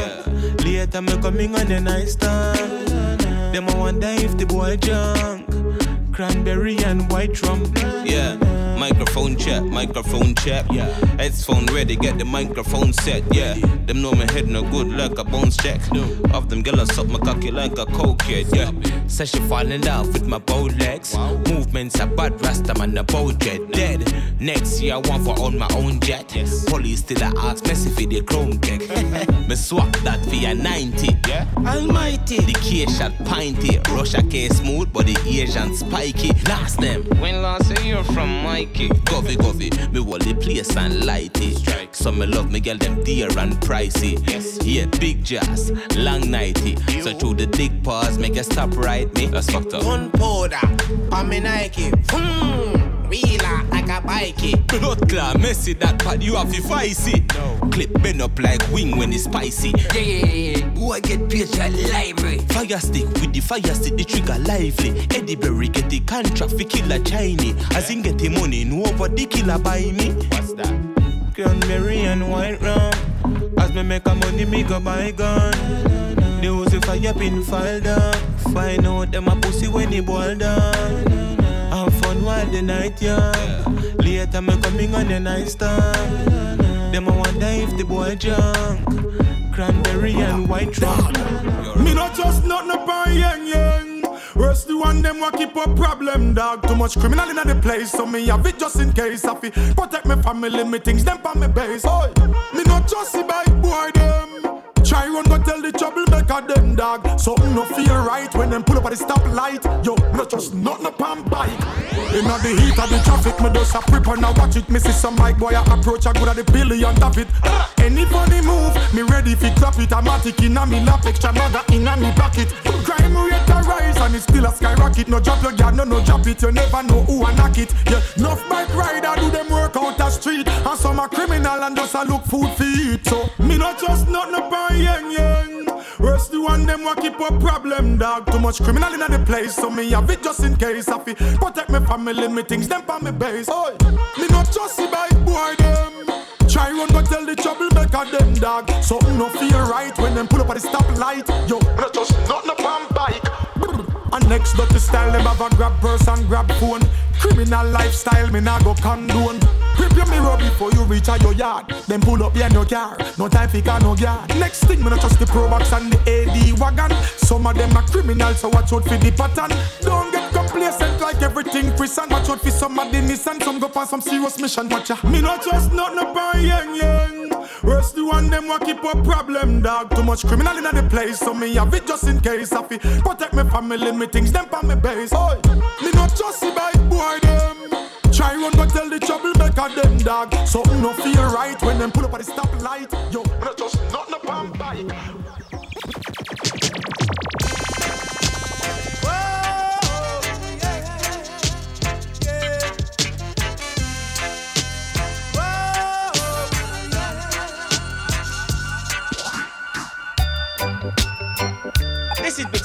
Later me coming on the night stand. Them a wonder if the boy drunk. Cranberry and white rum. Yeah, microphone check, microphone check. Yeah, headphone ready, get the microphone set. Yeah, them know my head no good like a bones check. Of them girls suck my cocky like a cokehead. Yeah, says she fall in love with my bow legs. Movements are bad, rasta man a bow jet dead. Next year I want for own my own jet. Police still a ask Messi for the chrome cake. me swap that for a 90. Yeah, almighty. The K shot pinty, Russia K smooth, but the Asian spiky. Last them. When last say you're from Mikey. Govy govy, me wall the place and light it. Some me love me girl them dear and pricey. Yes. Yeah, big jazz, long nighty. So through the dick pause, make you stop right me. That's fucked up. Gunpowder, on me Nike. Hmm, wheeler like a bikey. Blood clot, messy that part you have to fight it. No. Clip bend up like wing when it's spicy. Yeah, yeah, yeah. Who I get picture library. Fire stick with the fire stick, the trigger lively. Eddie Berry get the contract for killer Chinese. As in get the money, no over the killer buy me. What's that? Cranberry and white rum. As me make a money, me go buy gun. The house if I up in fall down. Find out them a pussy when he boil down. Have fun while the night young. Later me coming on the night stand. Them a wonder if the boy drunk. Cranberry and white rum. Me not just nothing upon yang yang. Worst the one them what keep a problem, dog. Too much criminal in the place, so me have it just in case. I fi protect my family, me things them for me base. Oi, me not just see by boy them. Try run go tell the troublemaker them dog. Something no feel right when them pull up at the stoplight. Yo, not just nothing upon bike. In the heat of the traffic, me just a prep and I watch it. Me see some bike boy I approach, I good at the billion of it. Any funny move, me ready fi clap it. Automatic in a me lap, extra mother in a me pocket. Crime rate a rise and it still a skyrocket. No drop your guard, no no drop it. You never know who a knock it. Yeah, enough bike rider do them work out the street, and some a criminal and just a look food for eat. So me not just nothing upon yang yang. Worst the one them what keep a problem, dog. Too much criminal in the place, so me have it just in case. I fi protect my family, me things them for me base. Oi, me not just see bike boy them. Try run go tell the troublemaker them dog. Something no feel right when them pull up at the stoplight. Yo, me not just nothing upon bike. And next dirty style, them have a grab purse and grab phone. Criminal lifestyle, me nah go condone. Grip your mirror before you reach out your yard. Then pull up behind your car. No time for car, no guard. Next thing, me not trust the Probox and the AD wagon. Some of them are criminals, so watch out for the pattern. Don't get complacent like everything prison. Watch out for some of the Nissan. Some go on some serious mission. Watch ya. Me not trust nothing upon yang yang. Worst the one them what keep a problem, dog. Too much criminal in the place, so me have it just in case. I fi protect me family, me things them for me base. Oi, me not just see bike boy them. Try run go tell the troublemaker them dog. Something no feel right when them pull up at the stoplight. Yo, me not just nothing upon bike.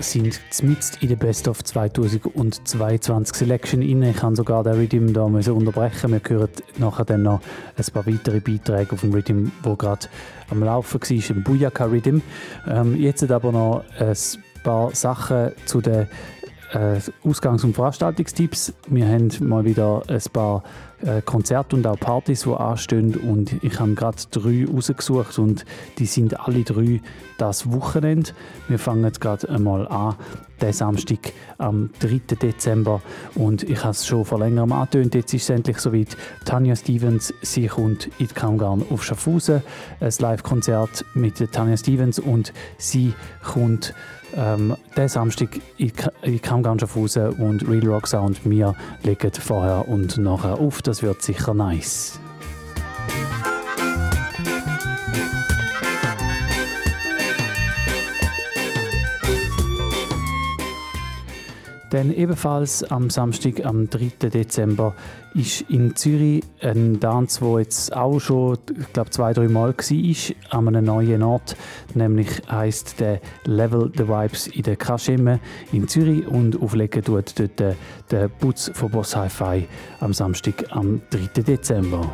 Sind mitten in der Best of 2022 Selection inne. Ich kann sogar den Rhythm da müssen unterbrechen. Wir hören nachher dann noch ein paar weitere Beiträge auf dem Rhythm, wo gerade am Laufen war, im Booyaka Rhythm. Ähm, jetzt aber noch ein paar Sachen zu den äh, Ausgangs- und Veranstaltungstipps. Wir haben mal wieder ein paar äh, Konzerte und auch Partys, die anstehen und ich habe gerade drei rausgesucht und die sind alle drei das Wochenende. Wir fangen jetzt gerade einmal an, den Samstag am 3. Dezember und ich habe es schon vor längerem angetönt, jetzt ist es endlich soweit. Tanja Stevens, sie kommt in die Kammgarn auf Schaffhausen, ein Live-Konzert mit Tanja Stevens und sie kommt ähm, den Samstag in, K- in Kammgarn Schaffhausen und Real Rock Sound wir legen vorher und nachher auf. Das wird sicher nice. Dann ebenfalls am Samstag, am 3. Dezember, ist in Zürich ein Tanz, wo jetzt auch schon, ich glaube, zwei, drei Mal war, an einem neuen Ort. Nämlich heisst der Level the Vibes in der Kaschemme in Zürich und auflegen tut dort der, der Putz von Boss Hi-Fi am Samstag, am 3. Dezember.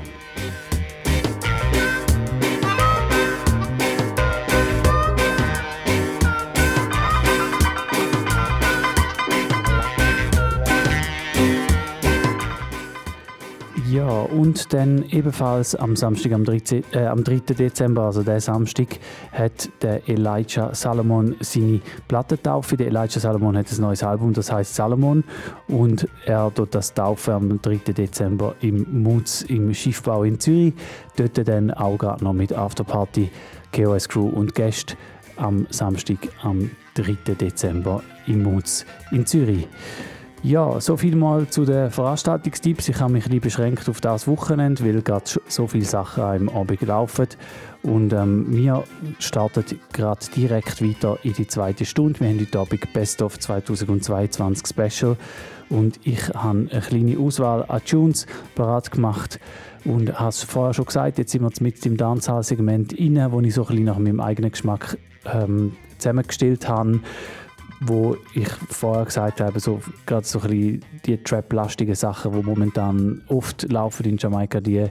Ja, und dann ebenfalls am Samstag, am 13, äh, am 3. Dezember, also der Samstag, hat der Elijah Salomon seine Plattentaufe. Der Elijah Salomon hat ein neues Album, das heißt Salomon. Und er tut das Taufe am 3. Dezember im Mutz im Schiffbau in Zürich. Dort dann auch gerade noch mit Afterparty, KOS Crew und Gäste am Samstag, am 3. Dezember im Mutz in Zürich. Ja, so viel mal zu den Veranstaltungstipps. Ich habe mich ein beschränkt auf das Wochenende, weil gerade so viele Sachen am Abend laufen. Und ähm, wir starten gerade direkt weiter in die zweite Stunde. Wir haben heute Abend Best of 2022 Special. Und ich habe eine kleine Auswahl an Tunes parat gemacht. Und habe es vorher schon gesagt, jetzt sind wir mit im Dancehall-Segment rein, wo ich so ein bisschen nach meinem eigenen Geschmack ähm, zusammengestellt habe wo ich vorher gesagt habe, so, gerade so ein bisschen die Trap-lastigen Sachen, die momentan oft laufen in Jamaika, die,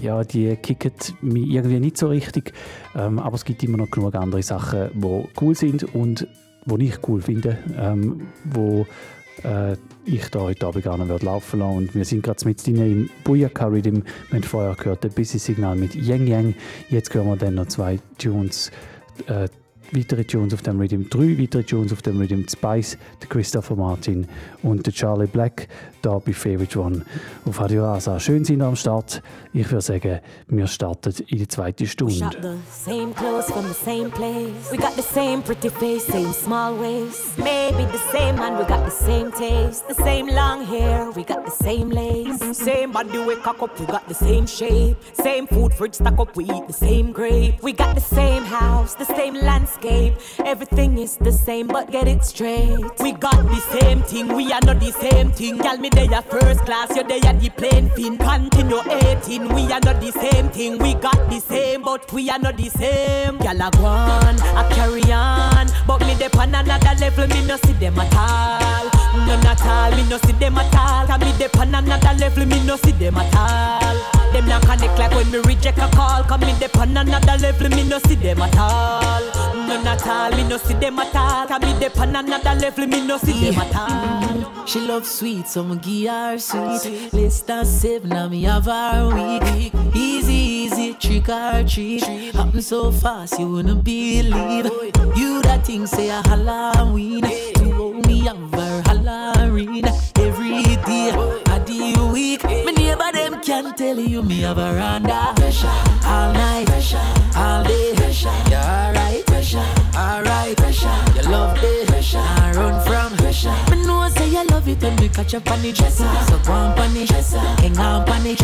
ja, die kicken mich irgendwie nicht so richtig. Ähm, aber es gibt immer noch genug andere Sachen, die cool sind und die ich cool finde, ähm, wo äh, ich da heute Abend gerne laufen lassen. Und wir sind gerade mit im Booyaka Rhythm. Wir haben vorher gehört, ein Busy Signal mit Yang Yang. Jetzt hören wir dann noch zwei Tunes. Äh, weitere Tunes auf dem Rhythm, drei weitere Tunes auf dem Rhythm, Spice, der Christopher Martin und der Charlie Black, da bei Favorite One auf Radio Rasa. Schön sind am Start. Ich würde sagen, wir starten in die zweite Stunde. same clothes from the same place. We got the same pretty face, same small waist. Maybe the same man, we got the same taste. The same long hair, we got the same lace. Same body we cock up, we got the same shape. Same food fridge stack up, we eat the same grape. We got the same house, the same landscape. Everything is the same, but get it straight. We got the same thing, we are not the same thing. Tell me they are first class, you they are the plane fin. Continue 18, we are not the same thing. We got the same, but we are not the same. Gyal a go on, I carry on, but me dey on another level, me no see them at all. None at all, me no see them at all. Cause me dey on another level, me no see them at all. Them not connect like when me reject a call. Cause me dey on another level, me no see them at all. None at all, me no see them at all. Cause me dey on another level, me no see them at all. She love sweet, so I'ma give her sweet. Less than seven, now me have her week. Easy, easy, trick or treat. Happen so fast, you wouldn't believe. You that thing say a Halloween. To hold me have her Halloween. Every day, the week. Me neighbor them can tell you me have a randa. All night, all day. You alright? Alright. You love it. You love it when we catch up on the dresser. So go on on it, hang on on it,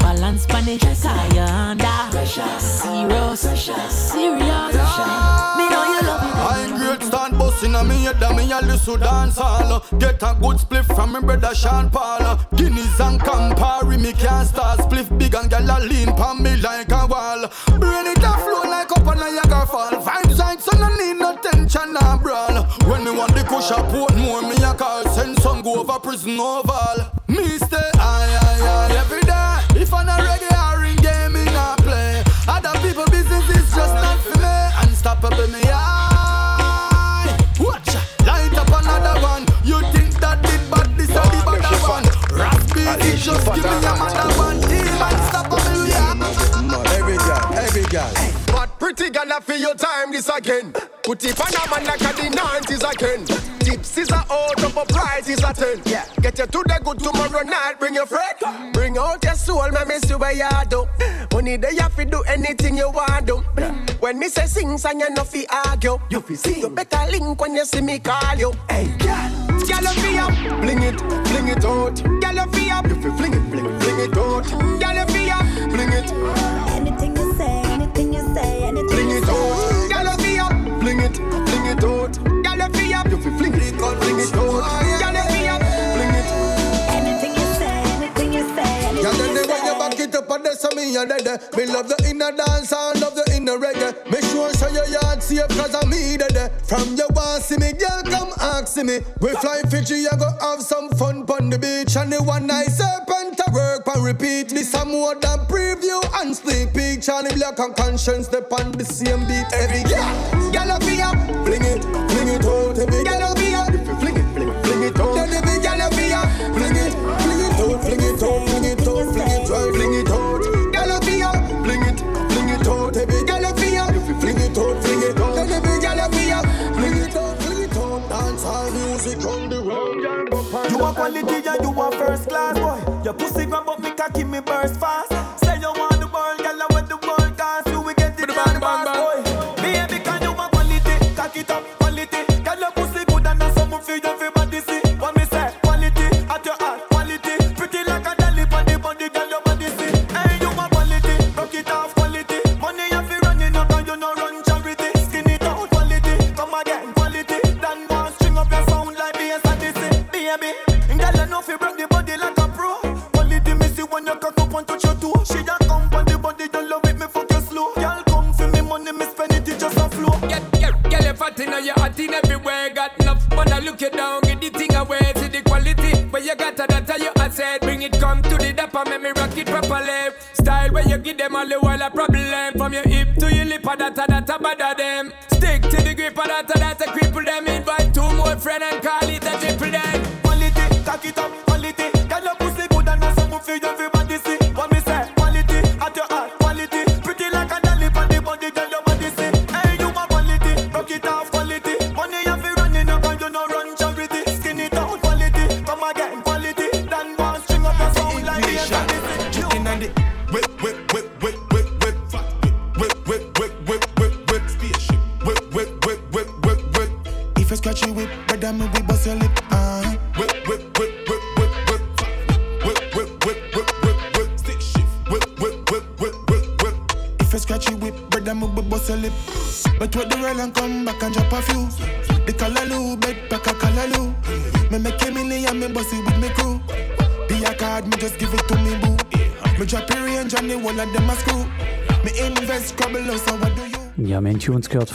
balance on it. Cause you under serious, serious. Me know you love it. I ain't great stand busting on me head and me a listen dance all Get a good split from me brother Sean Paul. Guineas and Campari me can't start split big and gyal a lean pon me like a wall. Brain it a flow like up on a Niagara fall. Vibes like so no need no tension or brawl When me want the kush a port more me a call? Send some go over prison oval. Me stay high high high every day. If I'm not ready I ring game me not play. Other people business is just not for me. Unstoppable me high Watch light up another one. You think that did bad this or the better one. Rap beat just give me another one. Team unstoppable yeah. Every girl, every girl. But pretty girl, I feel your time this again. Put it on a man like a the 90s again. Tips is a out of a price is a 10. Yeah. Get you to the good tomorrow night, bring your friend. Bring out your soul, me miss you where you do. Money they have to do anything you want do. When me say sing, sing you no fi argue. You fi sing. You better link when you see me call you. Hey, girl. Girl, you fi up, bling it, bling it out. Girl, you fi up, you fi fling it, fling it, fling it out. Girl, you fi up, bling it. Anything you say, anything you say, anything Fling it out, say. girl, you fi up, fling it, fling it out. Girl, you fi up, you fi fling it, fling it out. Up and that's me and dead. Me love the inner dance and love the inner reggae. Make sure so your yard safe cause I'm me dead. From your want see me, girl come ask me. We fly Fiji, I go have some fun on the beach. And the one night serpent I work and repeat. This a more than preview and sneak peek. Charlie Black and conscience step on the same beat. Every girl, girl up here, fling it, fling it out. Every girl up here, fling it, fling it, fling it out. Every girl up here, fling it, fling it out, fling it out, fling it out, fling it out, out. Dance all music on the bump You a quality and you a first class boy. Your pussy grab up me cocky me burst fast.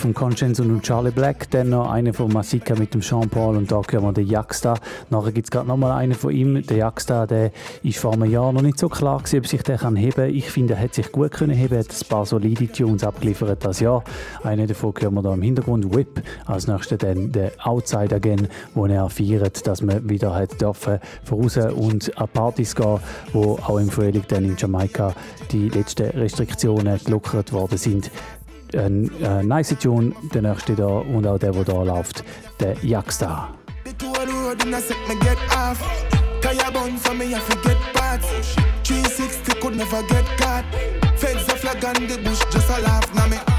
Von Conscience und Charlie Black, dann noch eine von Masika mit dem Jean Paul und da hören wir den Jacksta. Nachher gibt es gerade nochmal einen von ihm. Der Jacksta, der ist vor einem Jahr noch nicht so klar gewesen, ob sich der kann heben kann. Ich finde, er hat sich gut können heben, hat ein paar solide Tunes abgeliefert das Jahr. Eine davon hören wir da im Hintergrund, Whip. Als nächstes dann der Outside Again, wo er feiert, dass man wieder hat dürfen voraus und an Partys gehen, wo auch im Frühling dann in Jamaika die letzten Restriktionen gelockert worden sind ein äh, nice Tune, der nächste da und auch der, der da läuft, der Jackstar. Tire bun for me, I forget parts. 360 could never get caught. Feds a flag on the bush, just a laugh, now.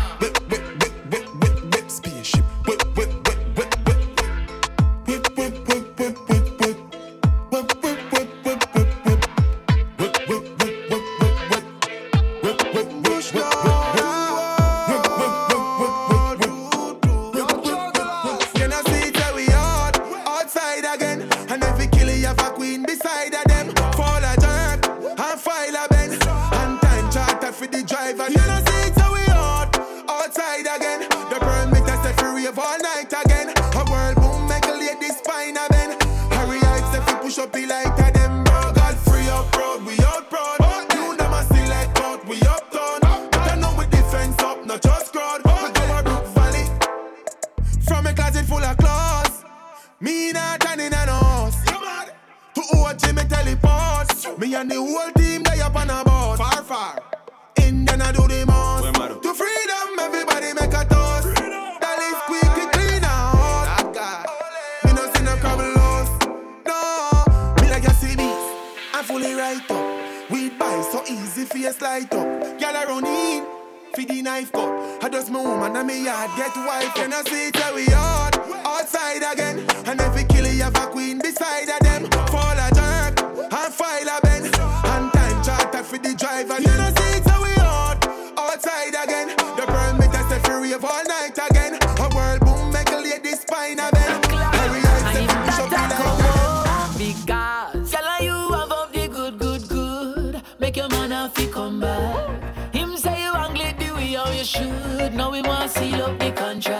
For your up. Girl around in. For the knife cut, I just my woman and me yard get wife and I see it we hard outside again. And every killer you have a queen beside of them. Fall a jerk and file a for the driver. You know, see it's Now we must seal up the contract.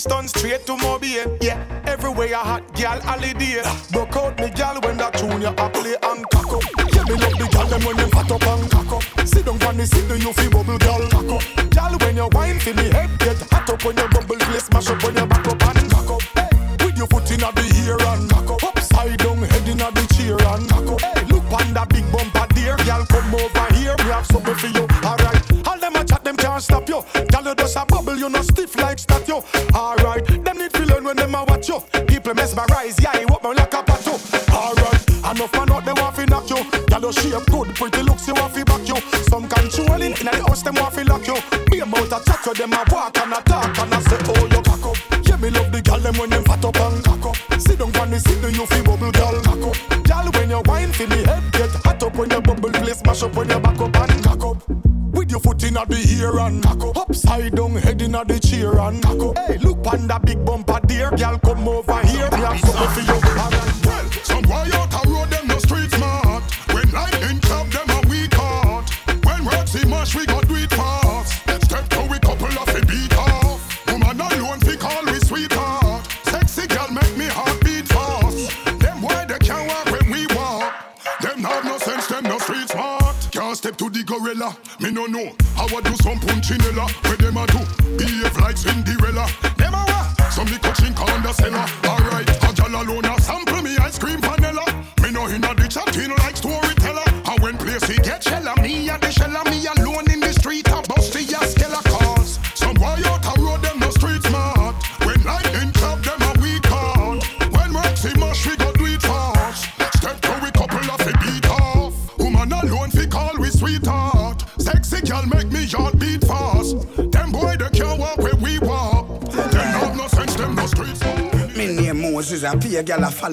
Kingston straight to Mobile. Yeah, everywhere a hot girl holiday. panda big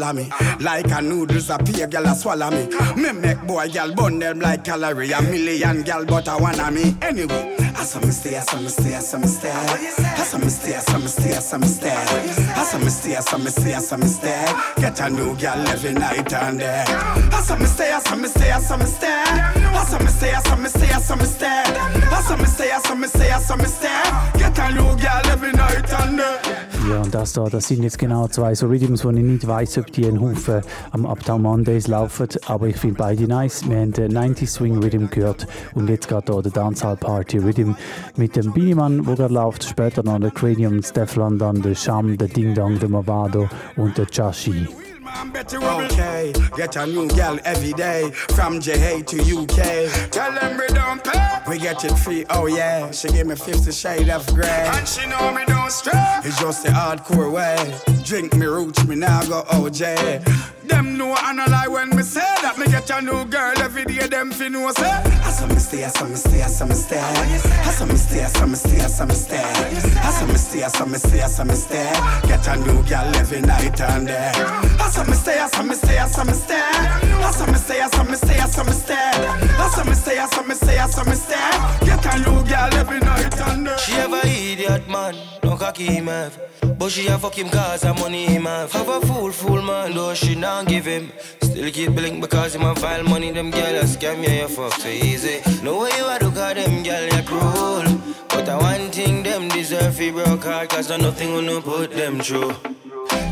follow me. Like a noodles, a pay girl a swallow me. Me make boy girl bun them like calorie. A million girl, but I wanna me. Anyway, I saw me stay, I saw me stay, I saw me stay. I saw me stay, I saw me stay, I saw me stay. I saw me stay, I saw me stay, I saw me stay. Get a new girl every night and day. I saw me stay, I saw me stay, I saw me stay. I saw me stay, I saw me stay, I saw me stay. I saw me stay, I saw me stay, I saw me stay. Get a new girl every night and day. Ja, und das da, das sind jetzt genau zwei so Rhythms, wo ich nicht weiß, ob die einen Haufen am Uptown Mondays laufen, aber ich finde beide nice. Wir haben den 90 Swing Rhythm gehört und jetzt gerade hier der Dancehall Party Rhythm mit dem Beanie-Mann, der gerade läuft, später noch der Cranium, Stefan, dann der Sham, der Ding Dong, der Mavado und der Chashi. Okay, get a new girl every day from JA to UK. Tell them we don't pay. We get it free, oh yeah. She give me 50 shade of grey. And she know me don't stray. It's just the hardcore way. Drink me roots, me now go OJ. Them know I no lie when me say that me get a new girl every day. Them fi know say. I saw me stay, I saw me stay, I saw me stay. I saw me stay, I saw me stay, I saw me stay. I saw me stay, I saw me stay, I saw me stay. Get a new girl every night and day. I saw me stay, I saw me stay, I saw me stay. I saw me stay, I saw me stay, I saw me stay. I saw me stay, I saw me stay, I saw me stay. Get a new girl every night and day. She a idiot man, no cocky have. But she a fuck him cause her money him have. Have a fool, fool man, though she don't give him. Still keep blink because him a file money, them girl a scam, yeah, you fuck so easy. No way you a do cause them girl you cruel. But I one thing them deserve fi broke hard cause nothing gonna put them through.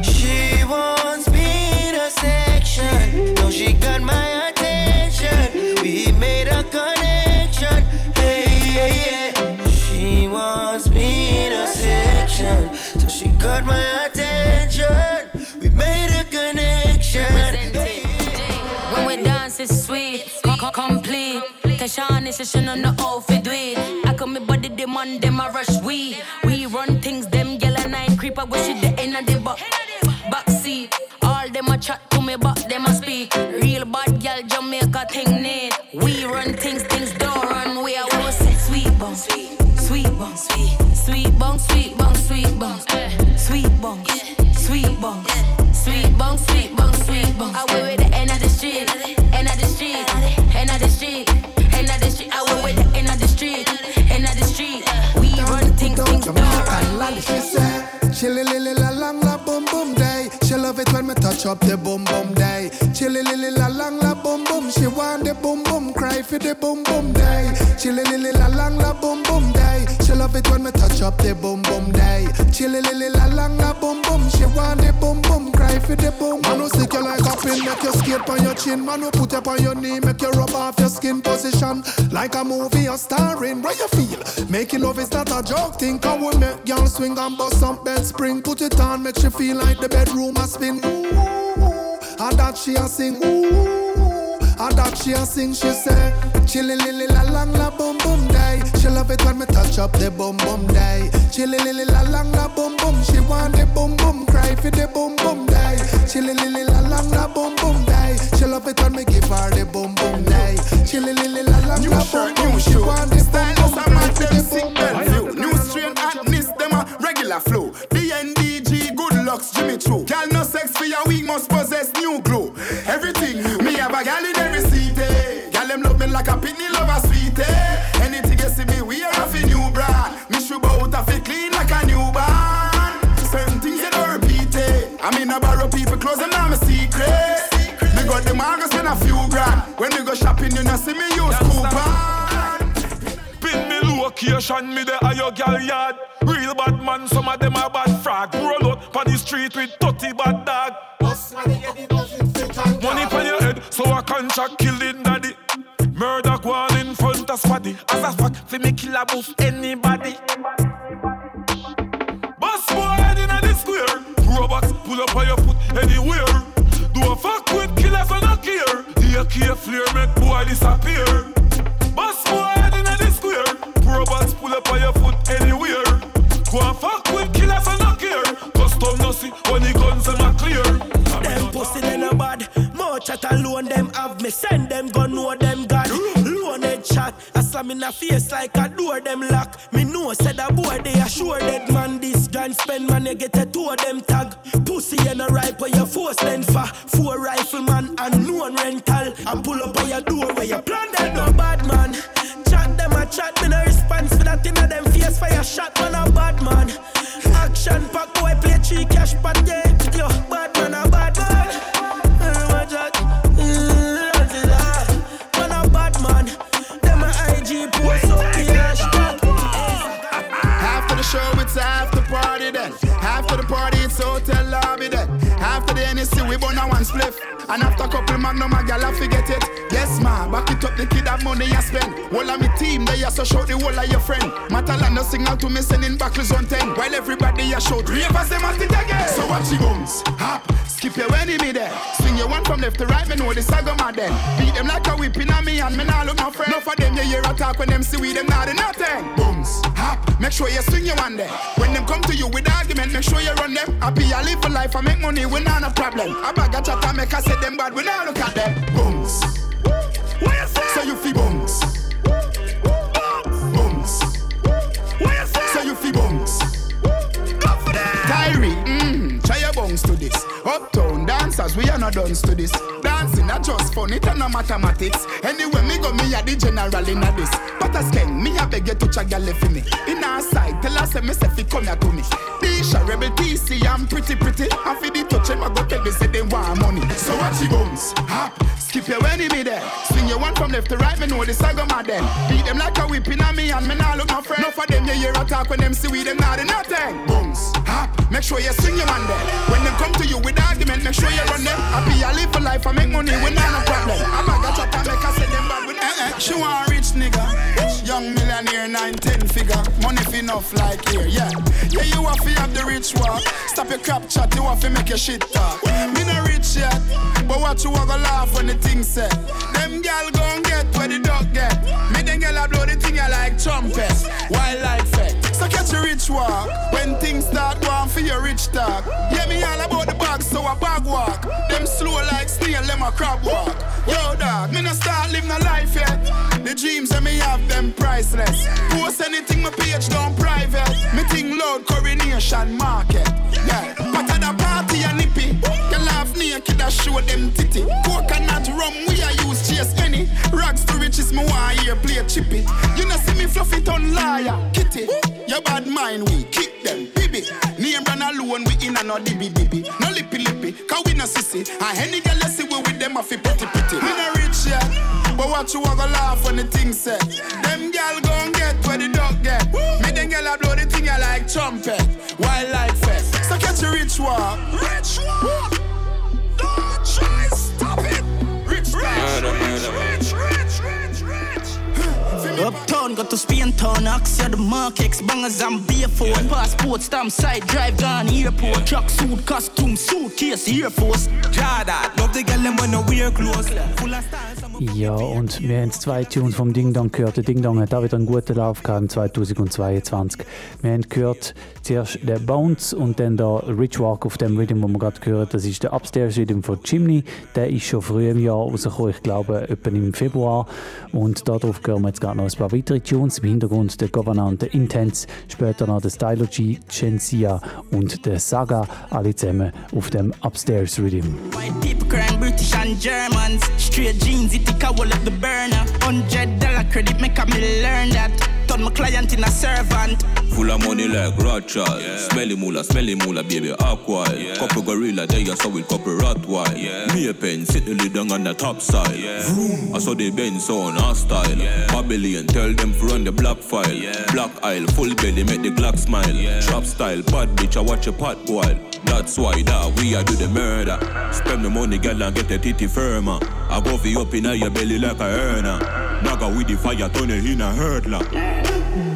She wants me in a section. Now she got my attention. We made a connection. Hey, yeah, yeah. She wants me in a section. So she got my attention. We made a connection. When we dance, it's sweet, co- complete. Tashawn is session on the outfit, do. I come me body, them on them, I rush we. We run things, them yellow and nine creep. I wish it the end of the back, back seat. All them a chat to me, but them a speak. Real bad girl, Jamaica thing need. We run things, things don't run. We are what say sweet bong, sweet, sweet bong, sweet, sweet bong, sweet bong, sweet bong, eh, sweet bong, sweet bong, sweet bong. Sweet bong, sweet bong, sweet bong. I went with the end of the street, end of the street, end of the street, end of the street. I went with the end of the street, end of the street. We run things, things, Jamaican lolly, she said. She li li la lang la boom boom day. She love it when me touch up the boom boom day. She li li la lang la boom boom. She want the boom boom cry for the boom boom day. She li li la lang la boom boom day. Love it when me touch up the boom boom day. Chilly lily la la boom boom. She want the boom boom, cry for the boom. Man who sick you like a pin, make you skate on your chin. Man who put up on your knee, make you rub off your skin position. Like a movie you're starring, where you feel? Making love is not a joke thing. Come we make y'all swing and bust some bed spring. Put it on, make you feel like the bedroom a spin. Ooh, and that she a sing. Ooh, and that she a sing. She say, chilly lily la lang la boom boom day. She love it when me touch up the boom boom day. Chilly lily la lang la boom boom. She want the boom boom, cry for the boom boom day. Chilly lily la lang la boom boom day. She love it when me give her the boom boom day. Chilly lily la lang la boom boom. She want the boom boom, cry for the boom boom. New strain hotness, them a regular flow. DNDG, good looks, Jimmy Choo. Gal no sex for your week, must possess new glow. Everything new. Me have a gal in like a pitney lover sweetie. Eh. Anything you see me wear off a new brand. Me should out of it clean like a newborn. Certain things you don't repeat. Eh. I mean I borrow people clothes and I'm a secret. Me got the margins spend a few grand. When we go shopping, you know see me use coupon. Pin me location, me the your gal yard. Real bad man, some of them are bad frag. Roll out on the street with 30 bad dog. Money on your head, so I can contract killing daddy. Murder go on in front of squaddy. As a fuck, fi me kill a boof anybody. Boss boy head inna the square. Robots pull up on your foot anywhere. Do a fuck with killers and not care. The AK flare make boy disappear. Boss boy head inna the square. Robots pull up on your foot anywhere. Go and fuck with killers and not care. Custom no see when the guns them are clear. Them pussy they no bad. More chat alone them have me. Send them gun know them God. Shot. I slam in a face like a door them lock. Me know said a boy they sure dead man. This gun spend man you get a two of them tag. Pussy and a ripe where you force then for. Four rifleman and no rental. I pull up on your door where you plan them no bad man. Chat them a chat me no response for that in a them face fire shot man a bad man. Action pack boy play three cash pot yeah. Yo bad man a show, it's after party then. After the party, it's hotel lobby then. After the NSC, we burn a one spliff. And after a couple magnum, a gal I forget it. Yes, ma, back it up, the kid have money you spend. Whole of me team, they are so shout the whole of your friend. Matalanda signal to me sending back on 10. While everybody a shout, ravers them at it again. So watch the bones, hop, skip your enemy there. Swing your one from left to right, me know the saga mad then. Beat them like a whipping on me and me nah look no friend. No for them, you hear a talk when them see we them not nothing. Booms, hop, make sure you swing your one there. When them come to you with argument, make sure you run them. Happy I live for life, I make money, we not a problem. I bag a chat and make I say them bad, we not look at them. Booms. What you say? So you feel bums. Booms. What you say? So you feel bums. Go for that. Kyrie, mm, try your bones to this. Uptown dancers, we are not done to this. Dancing not just fun, it and no mathematics. Anyway, me go me a the general in a this. But as king, me a beg you to check your for me. In our side, tell us me say fi come here to me. Disha, rebel TC, I'm pretty pretty. And for the touch, them I go tell me say they want money. So watch your bones, hop, skip your enemy there. Swing your one from left to right, me know the saga mad then. Beat them like a whipping on me and me nah look no friend. No for them, you hear attack when them see we them not nothing. Bones, hop, make sure you swing your one there. When they come to you with argument, make sure you run them. Happy I live for life, I make money, we not no problem. I'm a gotcha to make I say them bad with eh, eh. She want rich nigga, young millionaire, nine ten figure, money fi enough like here, yeah. Yeah, you have to have the rich walk. Stop your crap chat, you have to make your shit talk. Me no rich yet, but what you want to laugh when the thing set. Them gal gon' get where the dog get. Me them gal a blow the thing you like trumpet, wildlife effect. So catch a rich walk when things start going for your rich talk. Yeah, me all about the bag, so I bag walk. Them slow like snail, them a crab walk. Yo, dog, me no start living no life yet. The dreams that me have them priceless. Post anything my page down private. Me think loud coronation market. Yeah, but at the party a nippy. You laugh naked I show them titty. Coconut rum we a use chase any. Rags to riches me want hear play chippy. You know see me fluffy ton liar, kitty. Your bad mind we kick them, baby. Name brand a alone, we in a no dibby dibby. No lippy lippy, cause we no sissy. And any girl you see we with them, I feel pretty pretty. We no rich yet, but what you want to laugh when the thing set. Them girl gon' get where the dog get. Me them girl I blow the thing I like trumpet. Wildlife fest. Catch a rich walk. Rich walk. Don't try stop it. Rich, rich, rich, rich, rich, rich, rich. Uptown, got to Spain town, Axia the Mark X, bangers and beer for passport, stamp side, drive gone, airport, truck suit, costume, suitcase, Air Force. Jada, love the girl them when no wear clothes. Full of style. Ja, und wir haben zwei Tunes vom Ding Dong gehört. Der Ding Dong hat auch wieder einen guten Lauf gehabt im 2022. Wir haben gehört zuerst der Bounce und dann der Rich Walk auf dem Rhythm, wo wir gerade gehört Das ist der Upstairs Rhythm von Chimney. Der ist schon früh im Jahr rausgekommen, ich glaube etwa im Februar. Und darauf hören wir jetzt gerade noch ein paar weitere Tunes. Im Hintergrund der Governor und der Intense, später noch der Stylo G, Gensia und der Saga, alle zusammen auf dem Upstairs Rhythm. White people crying British and Germans. Straight jeans, it a wall of the burner. Hundred dollar credit, make a me learn that. Turn my client in a servant. Full of money like Rothschild. Smelly moolah, smelly moolah, baby, aqua. Couple gorilla, there you saw with couple Rottweil. Me a pen, sit the lid down on the top side. I saw the Benz on our style. Babylon, tell them to run the black file. Black aisle, full belly, make the Glock smile. Trap style, bad bitch, I watch a pot boil. That's why that we I do the murder. Spend the money, girl, and get the titty firmer. I go for you up in your belly like a earner. Naga with the fire, turn it in a hurdler.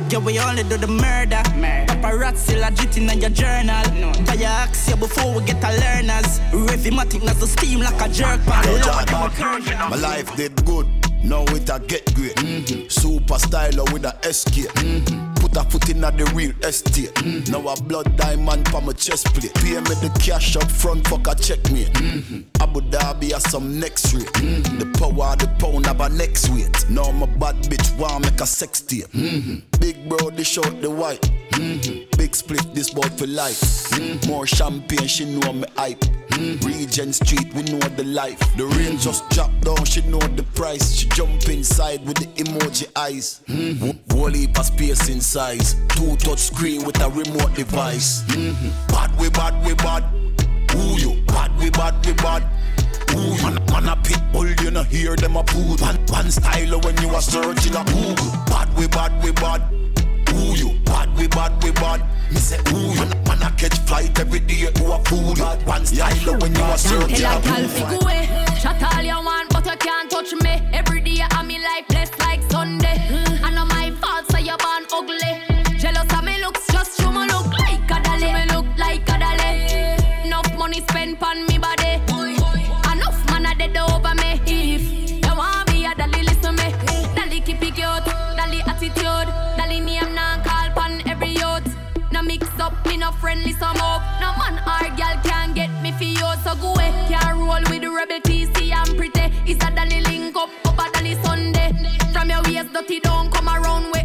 Yeah, we only do the murder. Paparazzi legit in your journal. Buy your axe before we get a learners. Rhythmatic as the steam like a jerk pan. Yo, Jordan, my life did good. Now it a get great. Mm-hmm. Super styler with a escape. Mm-hmm. Put a foot in the real estate. Mm-hmm. Now a blood diamond for my chest plate. Pay me the cash up front, fuck a check me. Mm-hmm. Abu Dhabi has some next rate. Mm-hmm. The power the pound have a next weight. Now my bad bitch want make a sex tape. Mm-hmm. Big bro, they short the white. Mm-hmm. Big split, this boy for life. Mm-hmm. More champagne, she know me hype. Mm-hmm. Regent Street, we know the life. The rain just drop down, she know the price. She jump inside with the emoji eyes. Mm-hmm. Of space in size. Two touch screen with a remote device. Mm-hmm. Bad we bad we bad. Who you? Bad we bad we bad. Ooh, man, man a pit bull, you know hear them a poo. One, one style when you are searching a Google. Bad we bad we bad. Ooh, you we bad we bad. Me say ooh, man, man a catch flight every day to a fool. One style when you are searching Tell a a gal Google. fi go away. Shut all you want, but you can't touch me. Every day I'm me life blessed like Sunday. I know my fault, so you born ugly. Jealous of me looks, just show me look like a dolly. Me look like a dolly. Enough money spent on me friendly some up. No man or girl can get me for you, so go away. Can't roll with the rebel TC, I'm pretty. It's a dolly link up, up a dolly Sunday. From your waist dirty don't come around, we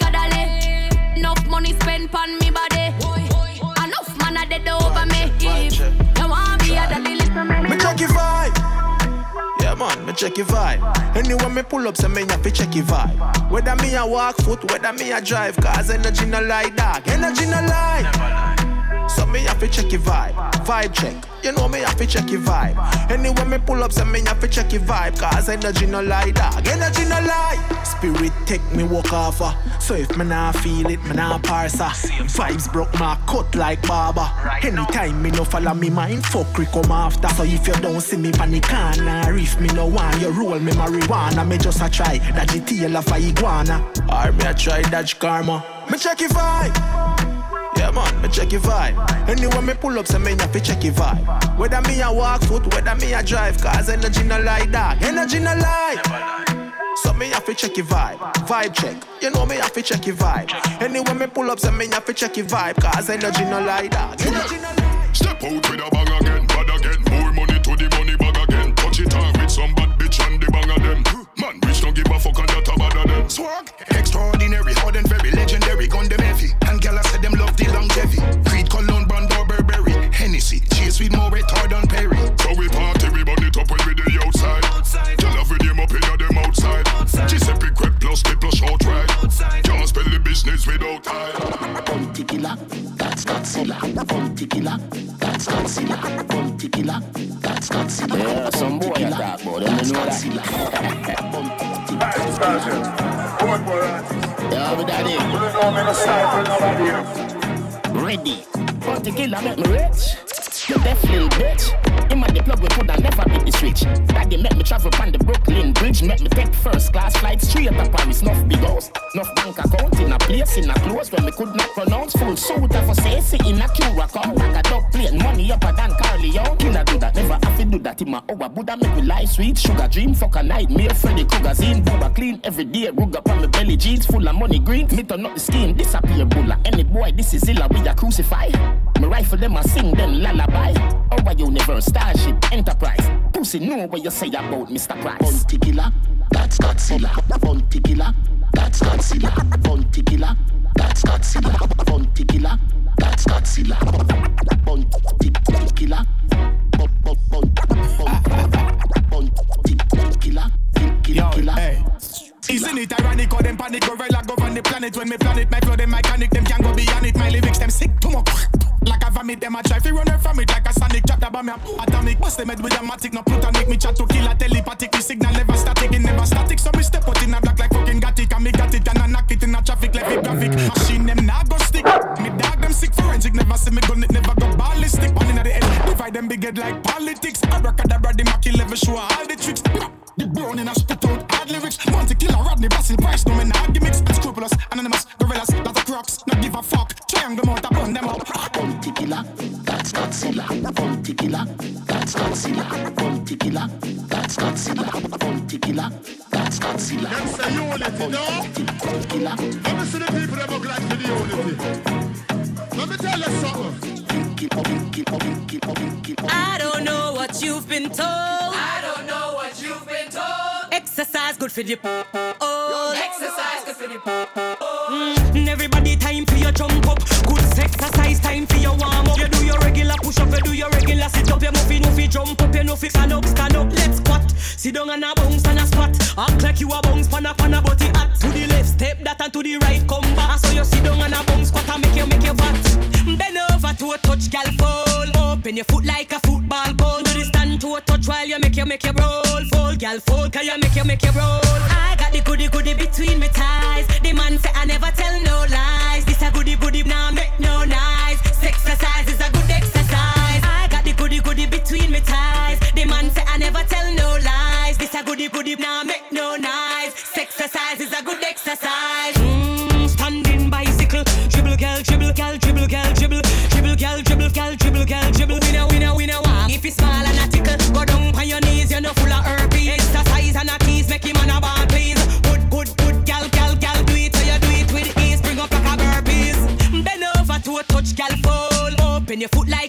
like. Enough money spent on me body. Check your vibe. Anyway, me pull up, so me have to check your vibe. Whether me a walk foot, whether me a drive, cause energy no lie, dog. Energy no lie. So me have to check your vibe. Vibe check. You know me have to check your vibe. Anyway, me pull up, so me have to check your vibe, cause energy no lie, dog. Energy no lie. Spirit take me walk off. uh. So if me nah feel it, me nah parse. uh. Vibes broke my cut like barber. Anytime me no follow me mind, fuck come after. So if you don't see me pan the corner, if me no want you roll me marijuana, me just a try that the tail of a iguana. Or me a try dodge karma. Me check your vibe. Yeah, man, me check your vibe. Anyway, me pull up, say me have to check your vibe. Whether me a walk foot, whether me a drive, cause energy no lie, dog. Energy no lie. So me have to check your vibe, vibe check. You know me have to check your vibe. Anyway, me pull up, say me have to check your vibe, cause energy no lie, dog. Energy no lie. Step out with a bang again, bad don't give a fuck and that a bad of them. Swag, extraordinary, hard and very legendary. Gun them heavy, and gyal said them love the longevity. Creed, Cologne, Brando, Burberry, Hennessy. Chase with more retard than Perry. So we party, we burn it up when we the outside. outside. Gyal have them up in them outside. outside. Giuseppe Crep plus the plus short ride. Can't spell the business without time. Bounty killer, that's Godzilla. Bounty killer, that's Godzilla. Bounty killer, that's Godzilla. Yeah, some boy talk about, them you know that. Yeah, but daddy. Ready. Bounty killer make me rich. You deaf little bitch. In my the plug we coulda never beat the switch. Daddy make me travel on the Brooklyn Bridge. Make me take first class flight straight to Paris. Nuff big house, nuff bank account in a place in a close when me could not pronounce. Full suit of a say in a Curacao. Like a dog plane, money up than Corleone. Killer do that, never do that in my hour. Buddha make me life sweet. Sugar dream, fuck a nightmare. Freddy Krueger's in. Booba clean every day. Rug up on my belly jeans full of money green. Me turn up the skin, disappear bulla. Any boy, this is illa, we a crucify. Me rifle them, I sing them lullaby. Our universe, starship, enterprise. Pussy know what you say about Mr. Price. Bounty killer, that's Godzilla. Bounty killer, that's Godzilla. Bounty killer, that's Godzilla. Bounty killer, that's Godzilla. Bounty killer. Isn't it ironic how them panic gorilla govern the planet. When me planet my flow them mechanic them can go beyond it. My lyrics them sick to much Like a vomit them a try fi run from it. Like a sonic chapter by me atomic Bust them head with a matic. No plutonic Me chat to kill a telepathic. The signal never static it never static. So me step out in a black like fucking got it. And me got it and I knock it in a traffic like it graphic. Machine them nah go stick. Me dog them sick forensic. Never see me gun it never go ballistic. One in the Divide them big head like politics Abracadabra the Mackie level show all the tricks the brown in a spit out hard lyrics. Bounty killer, Rodney, Basil, Price, no man, not gimmicks. Unscrupulous, anonymous, gorillas, lot of crocs. Not give a fuck. Triangle mouth, I burn them up. Bounty killer, that's Godzilla. Bounty killer, that's Godzilla. Bounty killer, that's Godzilla. Bounty killer, that's Godzilla. Them say unity, no? Killer. Let me see the people that look like for the unity. Let me tell you something. I don't know what you've been told. I don't know what you've been told. Exercise good for the oh. Exercise good for the oh. Mm, everybody time for your jump up. Good exercise time for your warm up. You do your regular push up, you do your regular sit up. You move it, jump up, you know stand up, stand up. Let's squat. Sit down and a bounce and a squat. Act like you a bounce pan a pan a body at. To the left, step that and to the right, come back. So you sit down and a bounce squat and make you make you fat. Bend over to a touch, gal fall. Open your foot like a football goal. Do the stand to a touch while you make you make you roll. Fall, gal fall, can you make you make you roll. I got the goody goody between my thighs. The man say I never tell no lies. This a goody goody now make goody between my thighs. The man say I never tell no lies. This a goody goody now make no nice. Exercise is a good exercise. Mm, standing bicycle, dribble gal, dribble gal, dribble gal, dribble, dribble gal, dribble gal, dribble gal, dribble. Winner, winner, winner, walk. If it's small and a tickle, go down on your knees, you're not full of herpes. Exercise and a tease, make him on a ball, please. Good, good, good, gal, gal, gal, do it so you do it with ease. Bring up like a burpees. Bend over to a touch, gal, fall. Open your foot like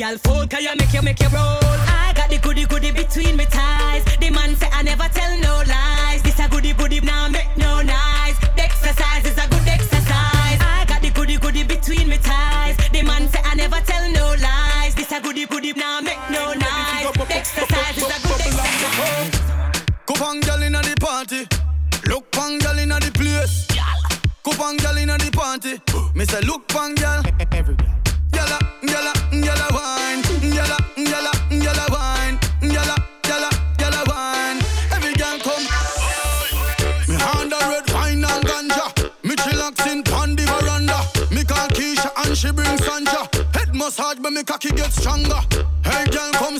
gal, fall, can you make you make you roll? I got the goody goody between my thighs. The man say I never tell no lies. This a goody goody now make no nice. The exercise is a good exercise. I got the goody goody between my thighs. The man say I never tell no lies. This a goody goody now make no. The exercise is a good exercise. Coupon gal inna the party. Look pang gal inna the place. Coupon gal inna the party. Me say look pang gal. She bring Sanja. Head massage, but me cocky get stronger. Hey girl, come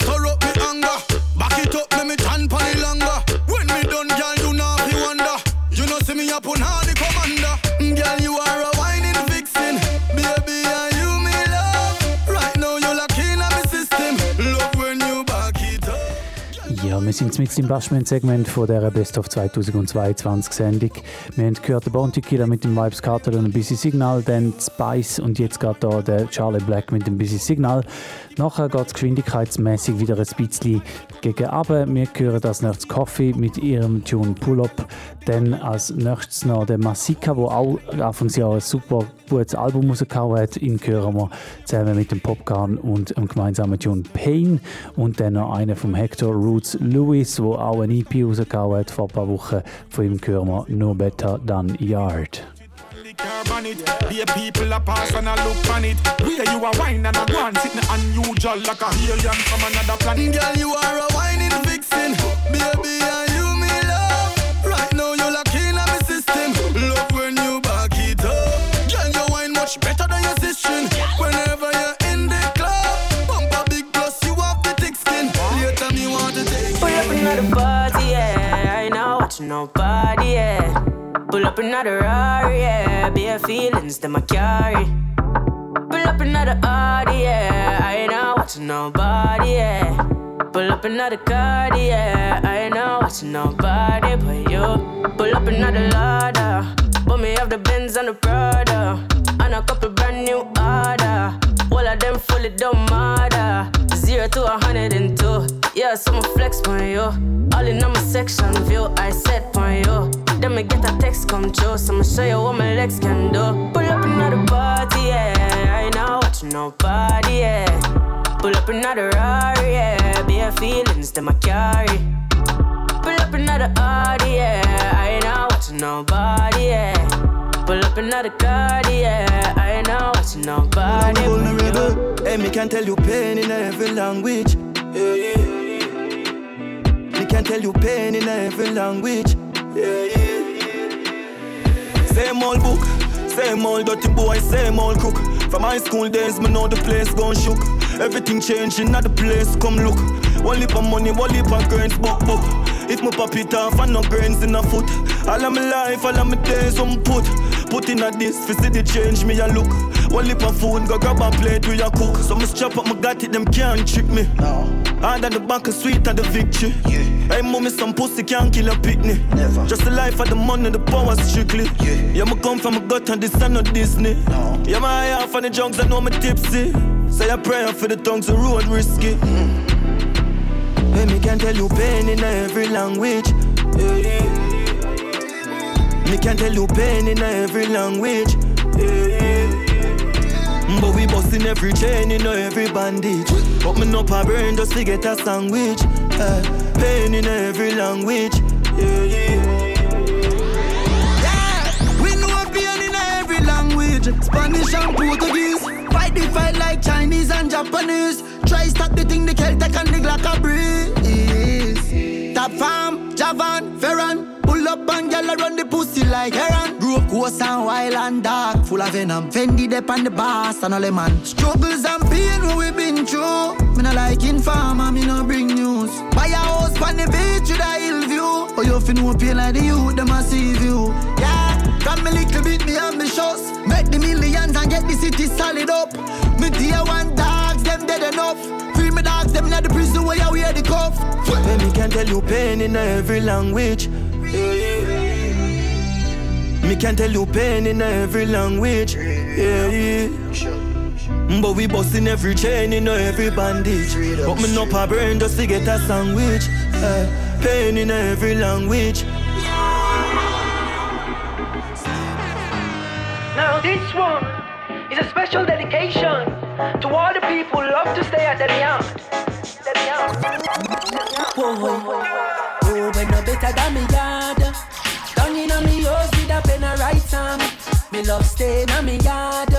wir sind mit im Bashment-Segment von der Best of 2022 Sendung. Wir haben gehört den Bounty Killer mit dem Vibes Cartel und ein bisschen Signal, dann Spice und jetzt gerade da der Charlie Black mit dem bisschen Signal. Nachher geht es geschwindigkeitsmäßig wieder ein bisschen gegen Abend. Wir hören das nächstes Coffee mit ihrem Tune Pull-Up. Dann als nächstes noch der Masika, der auch Anfangsjahr ein super gutes Album rausgehauen hat. Ihn hören wir zusammen mit dem Popcorn und dem gemeinsamen Tune Pain. Und dann noch einer vom Hector Roots Lewis, der auch ein EP rausgehauen hat vor ein paar Wochen. Von ihm hören wir No Better Than Yard. on it. Be people a pass and a look on it. Where you a wine and a go on sitting unusual like a alien from another planet. Girl, you are a whining vixen. Baby, are you me love? Right now you lock in on my system. Love when you back it up. Girl, you wine much better Another party, yeah. I ain't not watching nobody, yeah. Pull up another Rari, yeah. Bare feelings that I carry. Pull up another Audi, yeah. I ain't not watching nobody, yeah. Pull up another card, yeah. I ain't not watching nobody but you. Pull up another ladder. But me have the Benz and the Prada. And a couple brand new order. All of them fully don't matter. Zero to a hundred and two. Yeah, so I'ma flex on you. All in on my section view, I set on you. Then me get a text come true, so I'ma show you what my legs can do. Pull up another party, yeah. I ain't not watching nobody, yeah. Pull up another Rari, yeah. Bare feelings that I carry. Pull up another Audi, yeah. I ain't not watching nobody, yeah. Pull up another card, yeah. I ain't not watching nobody. vulnerable. Hey, me can tell you pain in every language. Yeah, yeah. Can tell you pain in every language. Yeah, yeah. Same old book, same old dirty boy, same old crook. From high school days, me know the place gone shook. Everything changing at the place, come look. One lip of money, one lip of grains, book, book. If my pop it off and no grains in a foot. All of my life, all of my days, I'm put. Put in a this, fi see the change me a look. One lip of food, go grab a plate we a cook. So me strap up, me got it, them can't trick me. No. Hard than the back of sweet and the victory. Yeah. Hey, mommy, some pussy can't kill a picnic. Never. Just the life of the money, the power strictly. Yeah. Yeah, me come from a gut and this and not Disney. No. Yeah, my eye off on the junks, I know me tipsy. Say a prayer for the tongues, the road risky. Mm. Hey, me can tell you pain in every language. Me can tell you pain in every language. But we busting every chain in every bandage. Me no pa brain just to get a sandwich. Uh, pain in every language. Yeah, yeah. Spanish and Portuguese. Fight the fight like Chinese and Japanese. Try stop the thing the Celtic and the Glock breeze. Top farm, Javan, Ferran. Pull up and gyal run the pussy like heron. Grew up coarse and wild and dark, full of venom. Fendi dep on the boss and all the man. Struggles and pain we been through. Me no like informer, me no bring news. Buy a house on the beach with a hill view. Oh you fi know pain like the youth, them a see you. Solid up. Me dear one dogs, them dead enough. Free me dogs, them in the prison where you wear the cuff. Hey, me can tell you pain in every language. Yeah, yeah. Me can tell you pain in every language. Yeah, yeah. But we busting every chain in every bandage. But me no pa brain just to get a sandwich. Uh, pain in every language. Now this one is a special dedication to all the people who love to stay at the yard. Yard. Whoa, oh, when no better than me yard. Down in me house with a pen and write some. Me love stay in a me yard.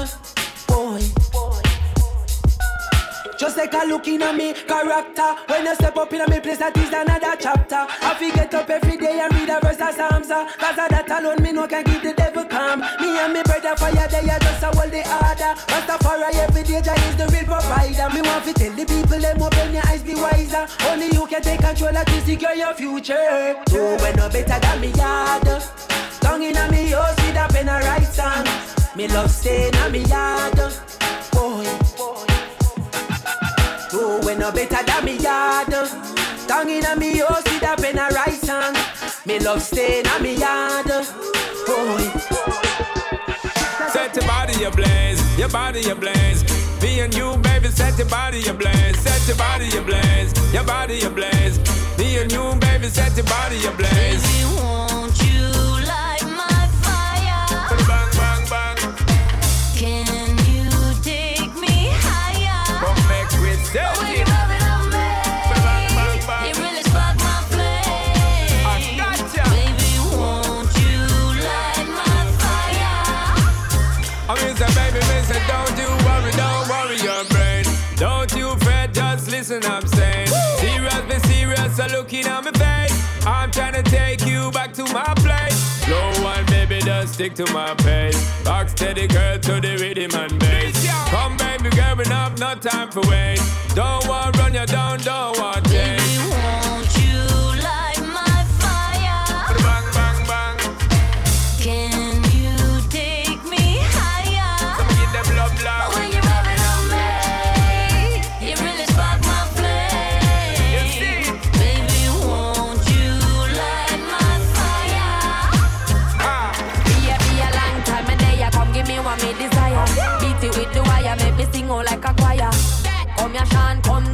Just like a look in a me character. When you step up in a me place that is another chapter. I fi get up every day and read a verse of Psalms uh, Cause of that alone me no can keep the devil calm. Me and me brother fire they are just a hold the order. Rastafari every day Jah is the real provider. Me want fi tell the people them open your eyes be wiser. Only you can take control of to secure your future. Oh, when no better than me yard? Tongue in a me house with a pen and write song Me love stay in a me yard Boy, boy Oh, when no better than me yard. Tongue in a me house with a pen a write song. Me love staying a me yard. Oh, Set your body ablaze, your body ablaze. Me and you, baby, set your body ablaze, set your body ablaze, your body ablaze. Me and you, baby, set your body ablaze. Listen, I'm saying. Serious, be serious, so looking at my face. I'm trying to take you back to my place. No one, baby, just stick to my pace. Rock steady, girl, to the rhythm and bass. Come, baby, girl, enough, no time for wait. Don't want run you down, don't want change.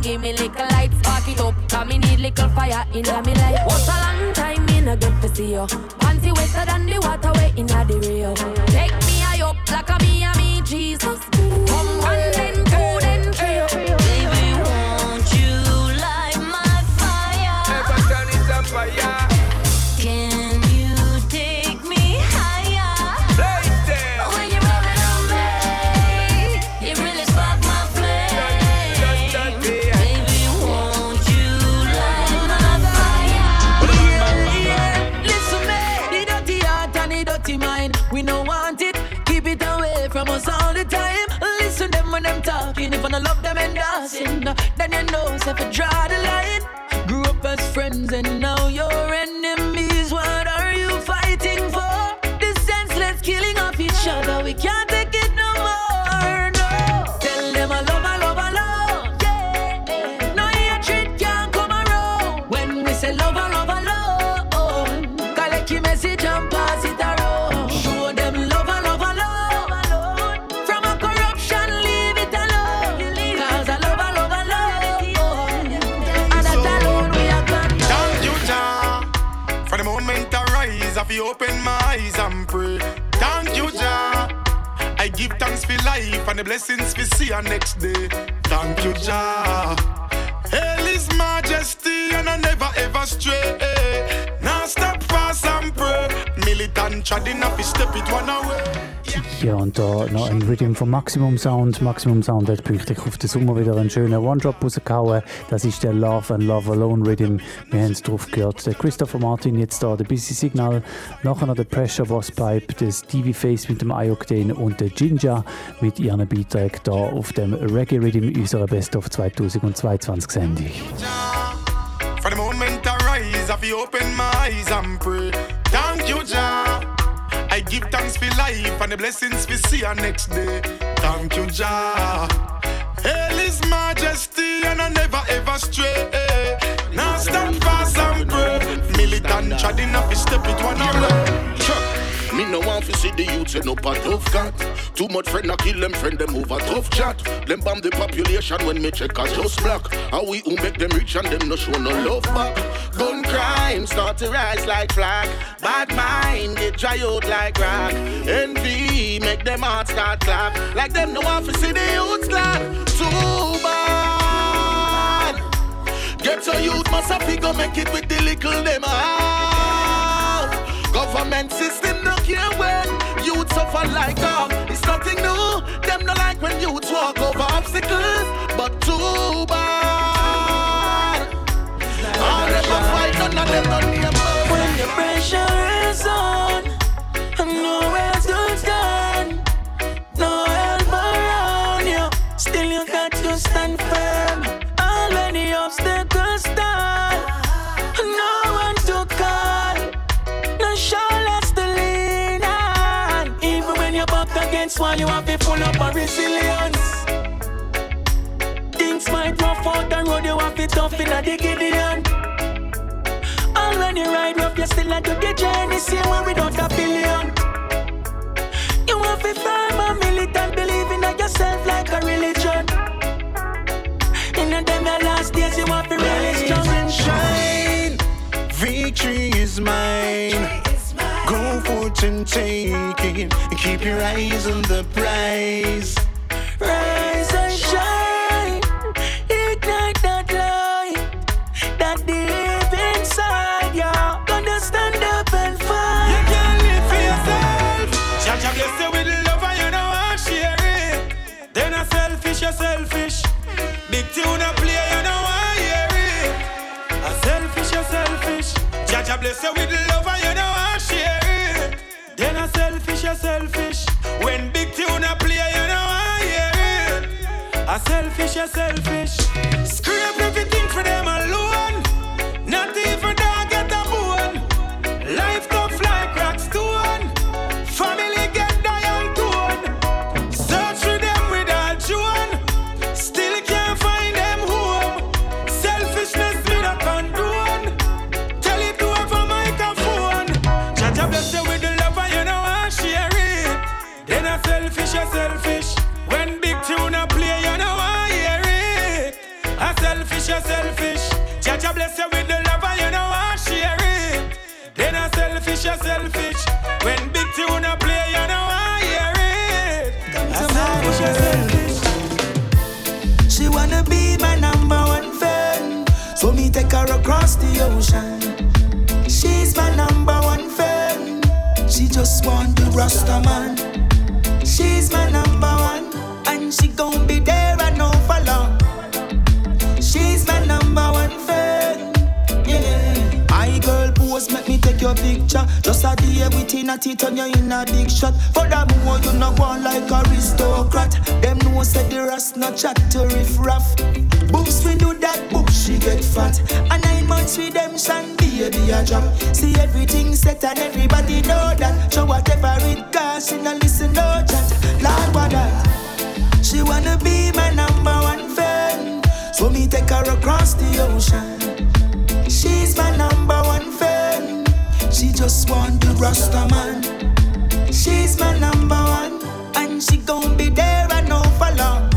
Give me little light, spark it up. Cause me need little fire in me life. What a long time me no get to see you. Panty wetter than the water way in the Rio. Take me high up like a me and me Jesus. Endorsing, then you know so if you draw the line. Grew up as friends and now you're enemies. The blessings we see our next day. Thank you, Jah. Hail His Majesty and I never ever stray. Now stop fast and pray. Militant treading up, step it one away. Ja, und da noch ein Rhythm vom Maximum Sound. Maximum Sound hat pünktlich auf den Sommer wieder einen schönen One-Drop rausgehauen. Das ist der Love and Love Alone Rhythm. Wir haben es drauf gehört. Der Christopher Martin jetzt da, der Busy Signal. Nachher noch der Pressure Was Pipe, der Stevie Face mit dem Ioctane und der Ginger mit ihren Beiträgen da auf dem Reggae Rhythm unserer Best of 2022 Sendung. For the moment I rise, I open my eyes and pray. Thank you, Jah. I give thanks for life and the blessings we see our next day. Thank you, Jah. Hail His Majesty and I never ever stray. Now stand fast and pray. Militant treading up, step it one away. Me no want to see the youths end up a tough cat. Too much friend a kill them friend them over tough chat. Them bomb the population when me check as just black. How we who make them rich and them no show no love back. Gun crime start to rise like flag. Bad mind get dry out like rock. Envy make them heart start clap. Like them no want to see the youths glad. Too bad. Get your youth must have figure make it with the little them have. Government system no care when youth suffer like dog. It's nothing new. Them no like when youths walk over obstacles, but too bad. All them a fight, none of them no name. When the pressure have up of resilience. Things might rough out the road, you have to tough in a Gideon. All when you ride rough, you still not do the journey. Same way without a billion. You want to firm and militant, believe in yourself like a religion. In the them your last days, you want to really strong and shine. Victory is mine. Go forth and. Keep your eyes on the prize. Rise and shine. Ignite that light that deep inside you. Gonna stand up and fight. You can't live for yourself. Jah bless you with love and you know I share it. Then a selfish, a selfish. Big tune a play, you know I hear it. A selfish, a selfish. Jah bless you with love a selfish. When big tune play, you know I hear it. A selfish, a selfish. Scrape everything for them selfish, selfish. Jah Jah bless you with the love and you know I share it. Then a selfish, a selfish. When big tune a play, you know I hear it. A selfish, a selfish. She wanna be my number one fan, so me take her across the ocean. She's my number one fan. She just want the Rasta man. She's my number one, and she gon' be there your picture. Just a day within a tea, turn you in a big shot. Furthermore, you not go like aristocrat. Them know say the rest not chat to riff raff. Books we do that, book she get fat. And nine months redemption, baby a drop. See everything set and everybody know that. So whatever it costs, she not listen no chat. Lord, what that? She wanna be my number one fan. So me take her across the ocean. She's my number one. She just want the Rasta man. She's my number one, and she gon' be there I know for long.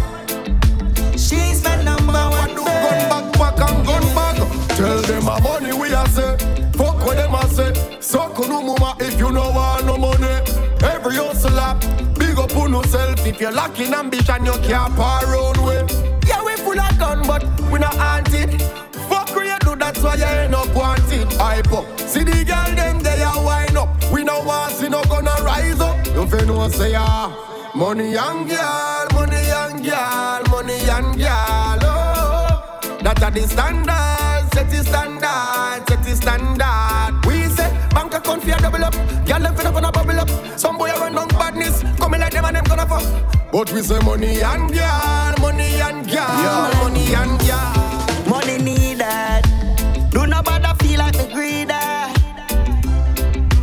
She's my number one. Gun back, back and gun back. Tell them a money we a say. Fuck what them a say. Suck no mama if you no want no money. Every hustler, big up on yourself. If you're lacking ambition, you can't around with. Yeah, we full of gun, but we not haunted. Fuck you do, that's why you ain't up wanted. Hype up. See the girl them they a wind up. We no want see no gonna rise up. You feel no say ah. Money and girl, money and girl, money and girl. Oh, that are the standard, set the standard, set the standard. We say bank account for double up, girl them fit up on a bubble up. Some boy a run down badness, coming like them and them gonna fuck. But we say money and girl, money and girl, money and girl. Money needed.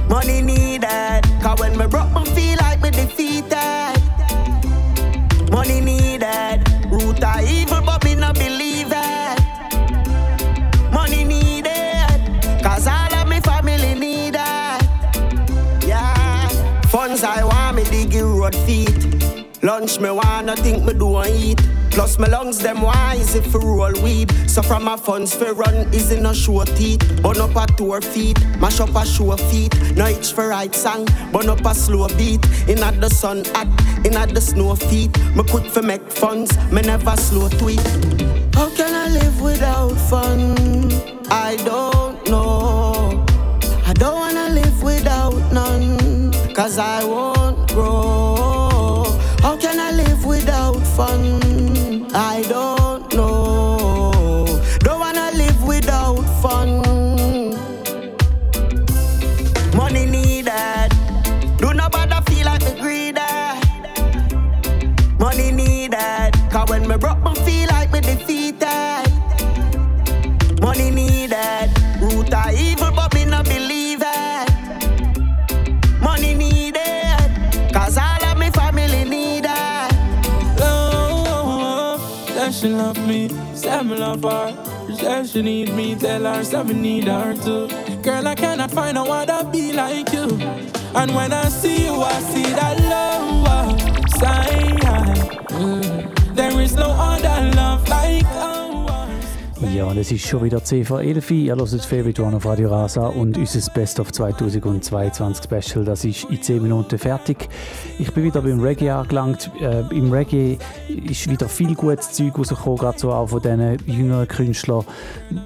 Money needed. Cause when me broke, me feel like me defeated. Money needed. Root of evil, but me not believe it. Money needed. Cause all of me family need it. Yeah. Funds I want me dig in road feet. Lunch me wanna think me do and eat. Plus my lungs them wise if we roll weed. So from my funds for run is in a show teeth. Burn up a tour feet, mash up a show feet. No itch for right song, burn up a slow beat. In at the sun hot, in at the snow feet. Me quick for make funds, me never slow tweet. How can I live without fun? I don't know. I don't wanna live without none, cause I won't grow. How can I live without fun? Broke, me feel like me defeated. Money needed. Root of evil, but me not believe it. Money needed. Cause all of me family need it. Love, that she love me, say me love her. Said she need me, tell her say me need her too. Girl, I cannot find no other be like you. And when I see you, I see that love sign. Mm. There is no other love like ours. Ja, und es ist schon wieder 10 vor 11 Ihr hört Favorite One auf Radio Rasa und unser Best of 2022 Special, das ist in 10 Minuten fertig. Ich bin wieder beim Reggae angelangt. Äh, Im Reggae ist wieder viel gutes Zeug rausgekommen, gerade so auch von diesen jüngeren Künstlern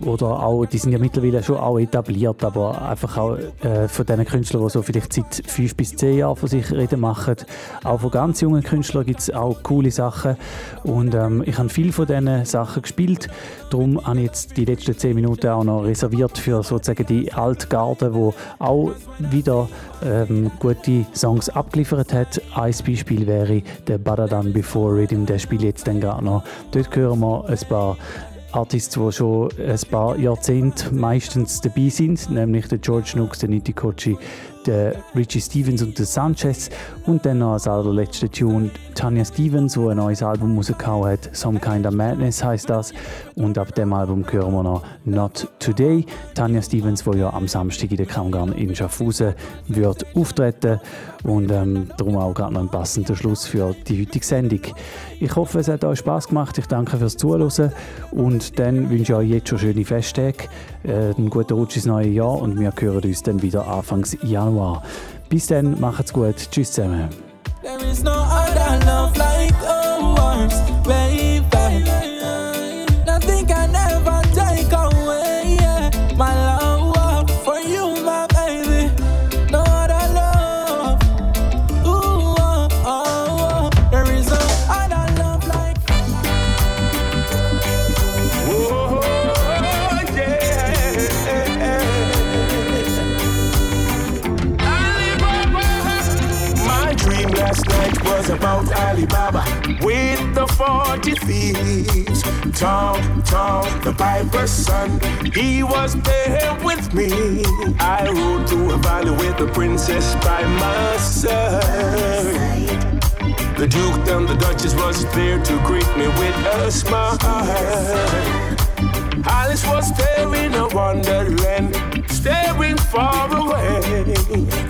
oder auch, die sind ja mittlerweile schon auch etabliert, aber einfach auch äh, von diesen Künstlern, die so vielleicht seit 5 bis 10 Jahren von sich reden machen. Auch von ganz jungen Künstlern gibt es auch coole Sachen und ähm, ich habe viel von diesen Sachen gespielt. Darum habe jetzt die letzten 10 Minuten auch noch reserviert für sozusagen die Altgarde, wo auch wieder ähm, gute Songs abgeliefert hat. Ein Beispiel wäre der Badadan Before Rhythm, der spielt jetzt dann gerade noch. Dort hören wir ein paar Artists, die schon ein paar Jahrzehnte meistens dabei sind, nämlich der George Nooks, der Niti Kochi, der Richie Stevens und der Sanchez und dann noch als allerletzter Tune Tanya Stevens, wo ein neues Album rausgehauen hat, Some Kind of Madness heißt das und ab dem Album hören wir noch Not Today. Tanya Stevens, wo ja am Samstag in der Kammgarn in Schaffhausen wird auftreten und ähm, darum auch gerade noch ein passender Schluss für die heutige Sendung. Ich hoffe, es hat euch Spaß gemacht. Ich danke fürs Zuhören und dann wünsche ich euch jetzt schon schöne Festtage, äh, einen guten Rutsch ins neue Jahr und wir hören uns dann wieder Anfangs Januar. Bis dann, macht's gut. Tschüss zusammen. About Alibaba with the 40 thieves. Tom, Tom, the piper's son, he was there with me. I rode to a valley with the princess by my side. The Duke and the Duchess was there to greet me with a smile. Alice was there in a wonderland, staring far away.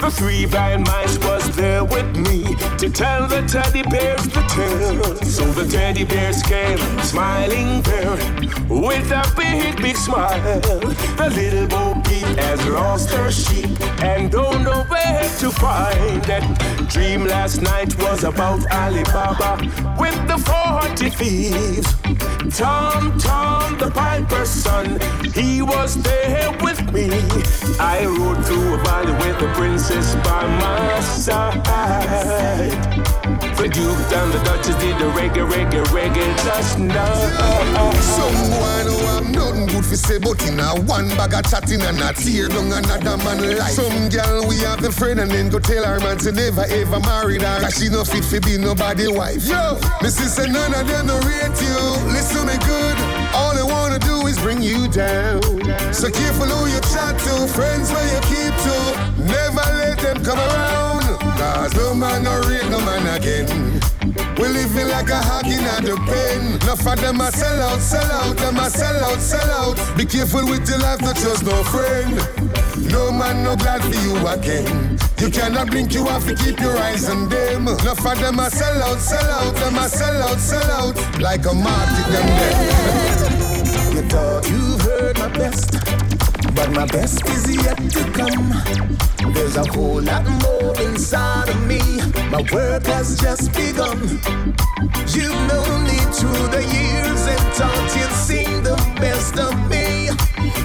The three blind mice was there with me to tell the teddy bears the tale. So the teddy bears came, smiling there with a big, big smile. The little Bo Peep has lost her sheep and don't know where to find it. Dream last night was about Alibaba with the 40 thieves. Tom, Tom, the piper's son, he was there with me. I rode through a valley with the princess by my side. The Duke and the Duchess did the reggae, reggae, reggae just now. Someone who have nothing good for say, but in a one bag of chatting and a tear down another man life. Some girl we have the friend and then go tell her man to never ever marry her, cause she no fit for be nobody wife. Yo, me sister none of them no rate you. Listen me good, all they wanna do is bring you down. So careful who you chat to, friends where you living like a hog in the pen. Enough of them a sell out, sell out, them a sell out, sell out. Be careful with your life, not just no friend. No man no glad for you again. You cannot blink, you have to keep your eyes on them. Enough of them a sell out, sell out, them a sell out, sell out. Like a market them dead. You thought you've heard my best, but my best is yet to come. There's a whole lot more inside of me. My work has just begun. You've known me through the years and thought you'd seen the best of me.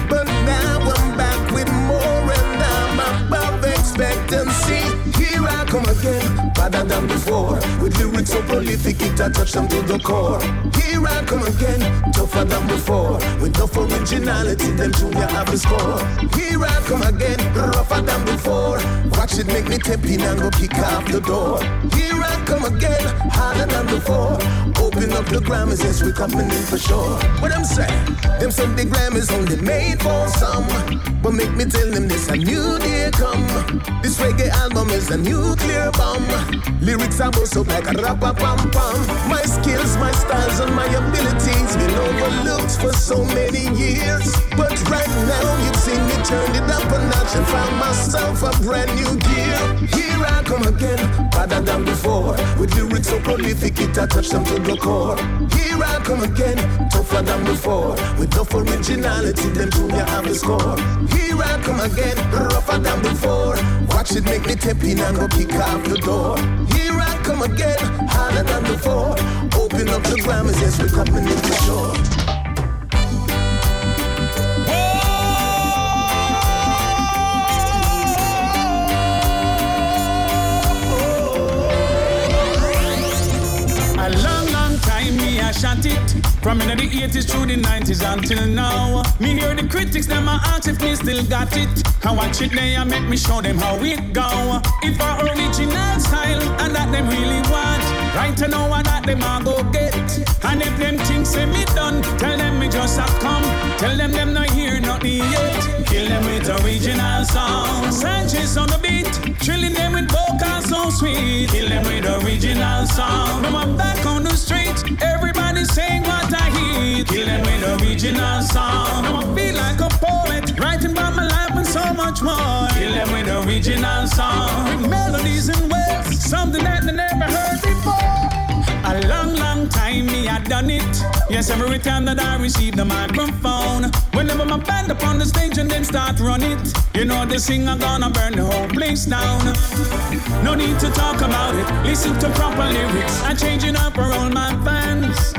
But now I'm back with more and I'm above expectancy. Come again, better than before. With lyrics so prolific, it I touch them to the core. Here I come again, tougher than before. With enough originality, then Junior have a score. Here I come again, rougher than before. Watch it make me tap in and go kick off the door. Here come again, harder than before. Open up the Grammys, yes, we coming in for sure. What I'm saying, them say the Grammys only made for some. But make me tell them this, a new day come. This reggae album is a nuclear bomb. Lyrics are up like a rapper pam pam. My skills, my styles, and my abilities been overlooked for so many years. But right now, you've seen me turn it up a notch and found myself a brand new gear. Here I come again, better than before. With lyrics so prolific, it I touch them to the core. Here I come again, tougher than before. With enough originality, them tune you have the score. Here I come again, rougher than before. Watch it make me tap in and go kick off the door. Here I come again, harder than before. Open up the Grammys, yes, we're coming in for sure. I shot it. From in the 80s through the 90s until now. Me hear the critics, them I ask if me still got it. I watch it, they I make me show them how it go. If our original style, and that them really want. Right to know what that them I go get. And if them things say me done, tell them me just have come. Tell them them not hear nothing yet. Kill them with original song. Sanchez on the beat, chilling them with vocals so sweet. Kill them with original song. Now I'm back on the street, everybody saying what I hear. Kill them with original song. Now I feel like a poet, writing about my life so much more. Kill them with original song. With melodies and words, something that they never heard before. A long, long time me I done it. Yes, every time that I receive the microphone. Whenever my band up on the stage and then start run it. You know the singer gonna burn the whole place down. No need to talk about it. Listen to proper lyrics. I change it up for all my fans.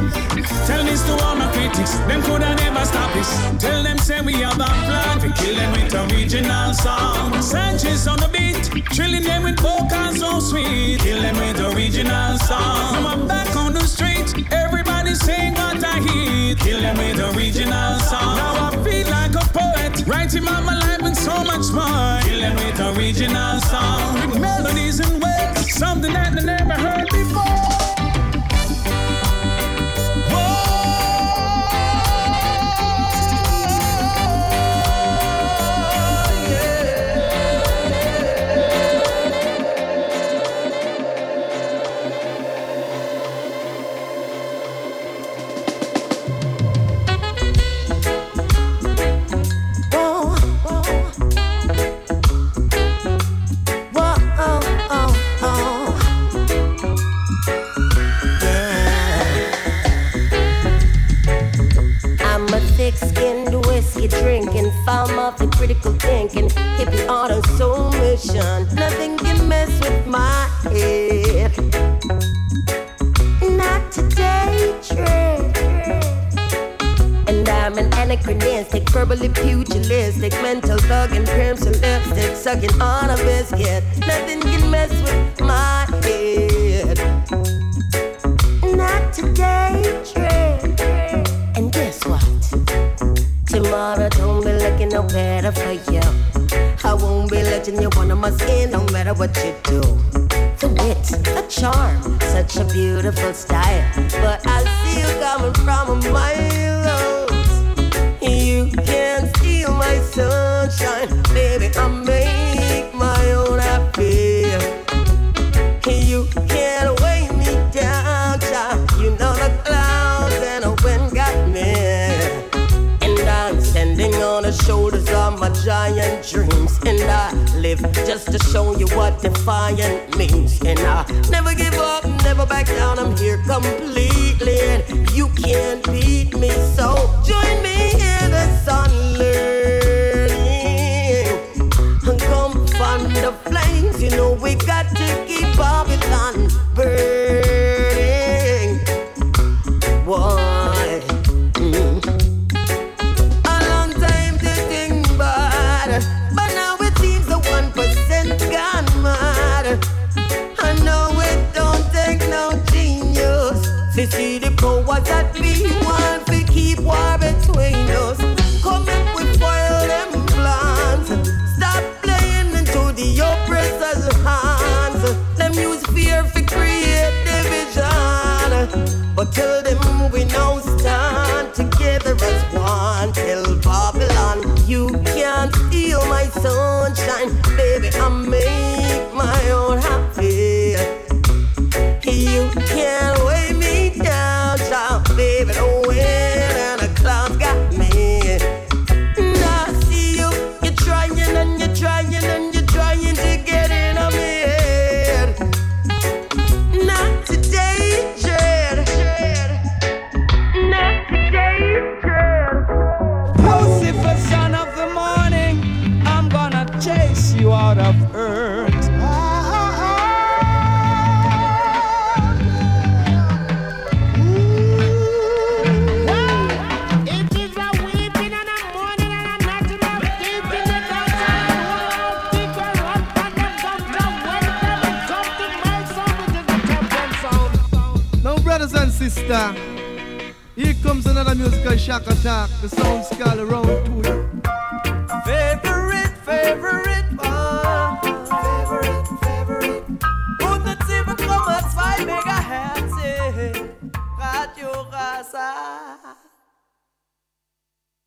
Tell this to all my critics. Them coulda never stop this. Tell them say we have a plan. We kill them with original song. Sanchez on the beat. Trilling them with vocals so sweet. Kill them with original song. Back on the street. Everybody sing what I hear. Kill them with original song. Now I feel like a poet. Writing about my life and so much more. Kill them with original song. With melodies and words. Something that I never heard before.